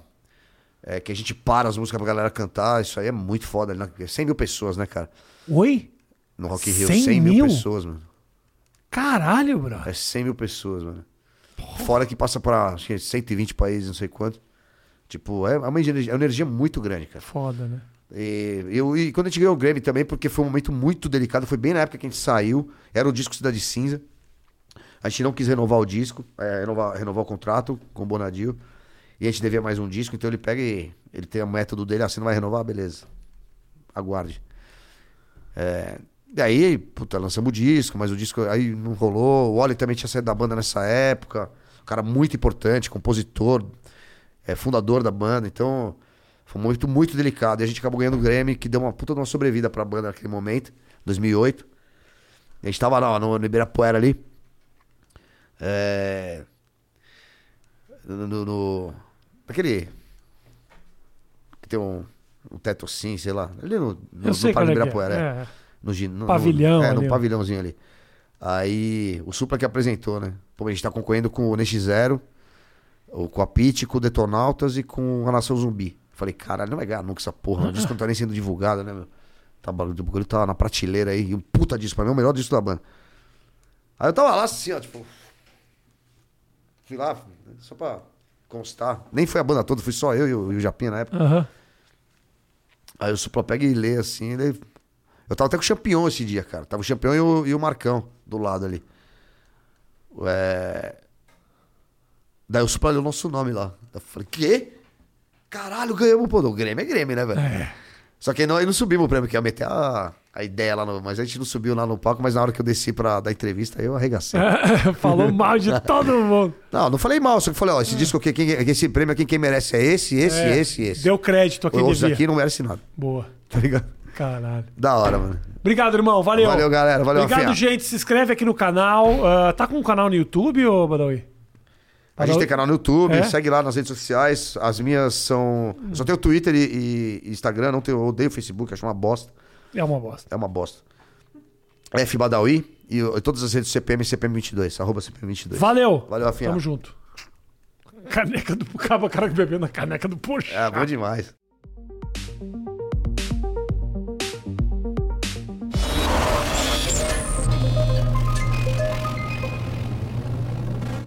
[SPEAKER 2] é, que a gente para as músicas pra galera cantar, isso aí é muito foda. Né? 100 mil pessoas, né, cara?
[SPEAKER 1] Oi?
[SPEAKER 2] No Rock in Rio,
[SPEAKER 1] 100
[SPEAKER 2] 100, mil
[SPEAKER 1] mil?
[SPEAKER 2] pessoas, mano.
[SPEAKER 1] Caralho, bro.
[SPEAKER 2] É 100 mil pessoas, mano. Fora que passa pra acho que 120 países, não sei quanto. Tipo, é uma energia, é uma energia muito grande, cara.
[SPEAKER 1] Foda, né?
[SPEAKER 2] E, eu, e quando a gente ganhou o Grammy também, porque foi um momento muito delicado, foi bem na época que a gente saiu, era o disco Cidade Cinza. A gente não quis renovar o disco, é, renovar, renovar o contrato com o Bonadio. E a gente devia mais um disco, então ele pega e ele tem o método dele, ah, você não vai renovar? Beleza. Aguarde. É, e aí, puta, lançamos o disco, mas o disco aí não rolou. O Oli também tinha saído da banda nessa época. Um cara muito importante, compositor, é, fundador da banda. Então, foi muito, muito delicado. E a gente acabou ganhando o Grammy, que deu uma puta de uma sobrevida pra banda naquele momento, 2008. E a gente tava lá no, no Ibirapuera ali. É... No, no, no- Aquele... Que tem um, um teto assim, sei lá. Ali no, no,
[SPEAKER 1] Eu
[SPEAKER 2] no Parque
[SPEAKER 1] é que
[SPEAKER 2] Ibirapuera, é.
[SPEAKER 1] é.
[SPEAKER 2] No, no-
[SPEAKER 1] Pavilhão
[SPEAKER 2] é, no
[SPEAKER 1] ó.
[SPEAKER 2] pavilhãozinho ali. Aí, o Supla que apresentou, né? Pô, a gente tá concorrendo com o NX0, o- com a Pit, com o Detonautas e com a Nação Zumbi. Falei, caralho, não vai ganhar nunca essa porra. O disco não tá nem sendo divulgado, né, meu? Tá, o bagulho tá na prateleira aí. E um puta disco, pra mim é o melhor disco da banda. Aí eu tava lá assim, ó, tipo... Fui lá, só pra constar. Nem foi a banda toda, fui só eu e o, e o Japinha na época.
[SPEAKER 1] Aham.
[SPEAKER 2] Aí o Supla pega e lê assim, ele... Eu tava até com o campeão esse dia, cara. Tava o campeão e o, e o Marcão do lado ali. É... Daí eu espalhei o nosso nome lá. Eu falei, quê? Caralho, ganhamos, pô. O Grêmio é Grêmio, né, velho?
[SPEAKER 1] É.
[SPEAKER 2] Só que aí não, subimos o prêmio, que ia meter a, a ideia lá no. Mas a gente não subiu lá no palco, mas na hora que eu desci pra dar entrevista, aí eu arregacei.
[SPEAKER 1] Falou mal de todo mundo.
[SPEAKER 2] Não, não falei mal, só que falei, ó, esse disco aqui, quem, esse prêmio aqui, quem merece é esse, esse,
[SPEAKER 1] É,
[SPEAKER 2] esse, esse.
[SPEAKER 1] Deu crédito a quem
[SPEAKER 2] Os
[SPEAKER 1] devia.
[SPEAKER 2] aqui não merece nada,
[SPEAKER 1] Boa.
[SPEAKER 2] tá ligado?
[SPEAKER 1] Caralho.
[SPEAKER 2] Da hora, mano.
[SPEAKER 1] Obrigado, irmão. Valeu.
[SPEAKER 2] Valeu, galera. Valeu,
[SPEAKER 1] Obrigado,
[SPEAKER 2] Rafinha.
[SPEAKER 1] gente. Se inscreve aqui no canal. Ah, tá com um canal no YouTube, ô Badawi?
[SPEAKER 2] A gente tem canal no YouTube,
[SPEAKER 1] É?
[SPEAKER 2] segue lá nas redes sociais. As minhas são. Só tenho Twitter e, e Instagram, não tenho, eu odeio Facebook, acho uma bosta.
[SPEAKER 1] É uma bosta.
[SPEAKER 2] É uma bosta. F Badawi e, e todas as redes CPM CPM22, arroba CPM22.
[SPEAKER 1] Valeu.
[SPEAKER 2] Valeu, Rafinha.
[SPEAKER 1] Tamo junto. Caneca do... Acaba o cara bebendo a caneca do Porsche.
[SPEAKER 2] É, bom demais.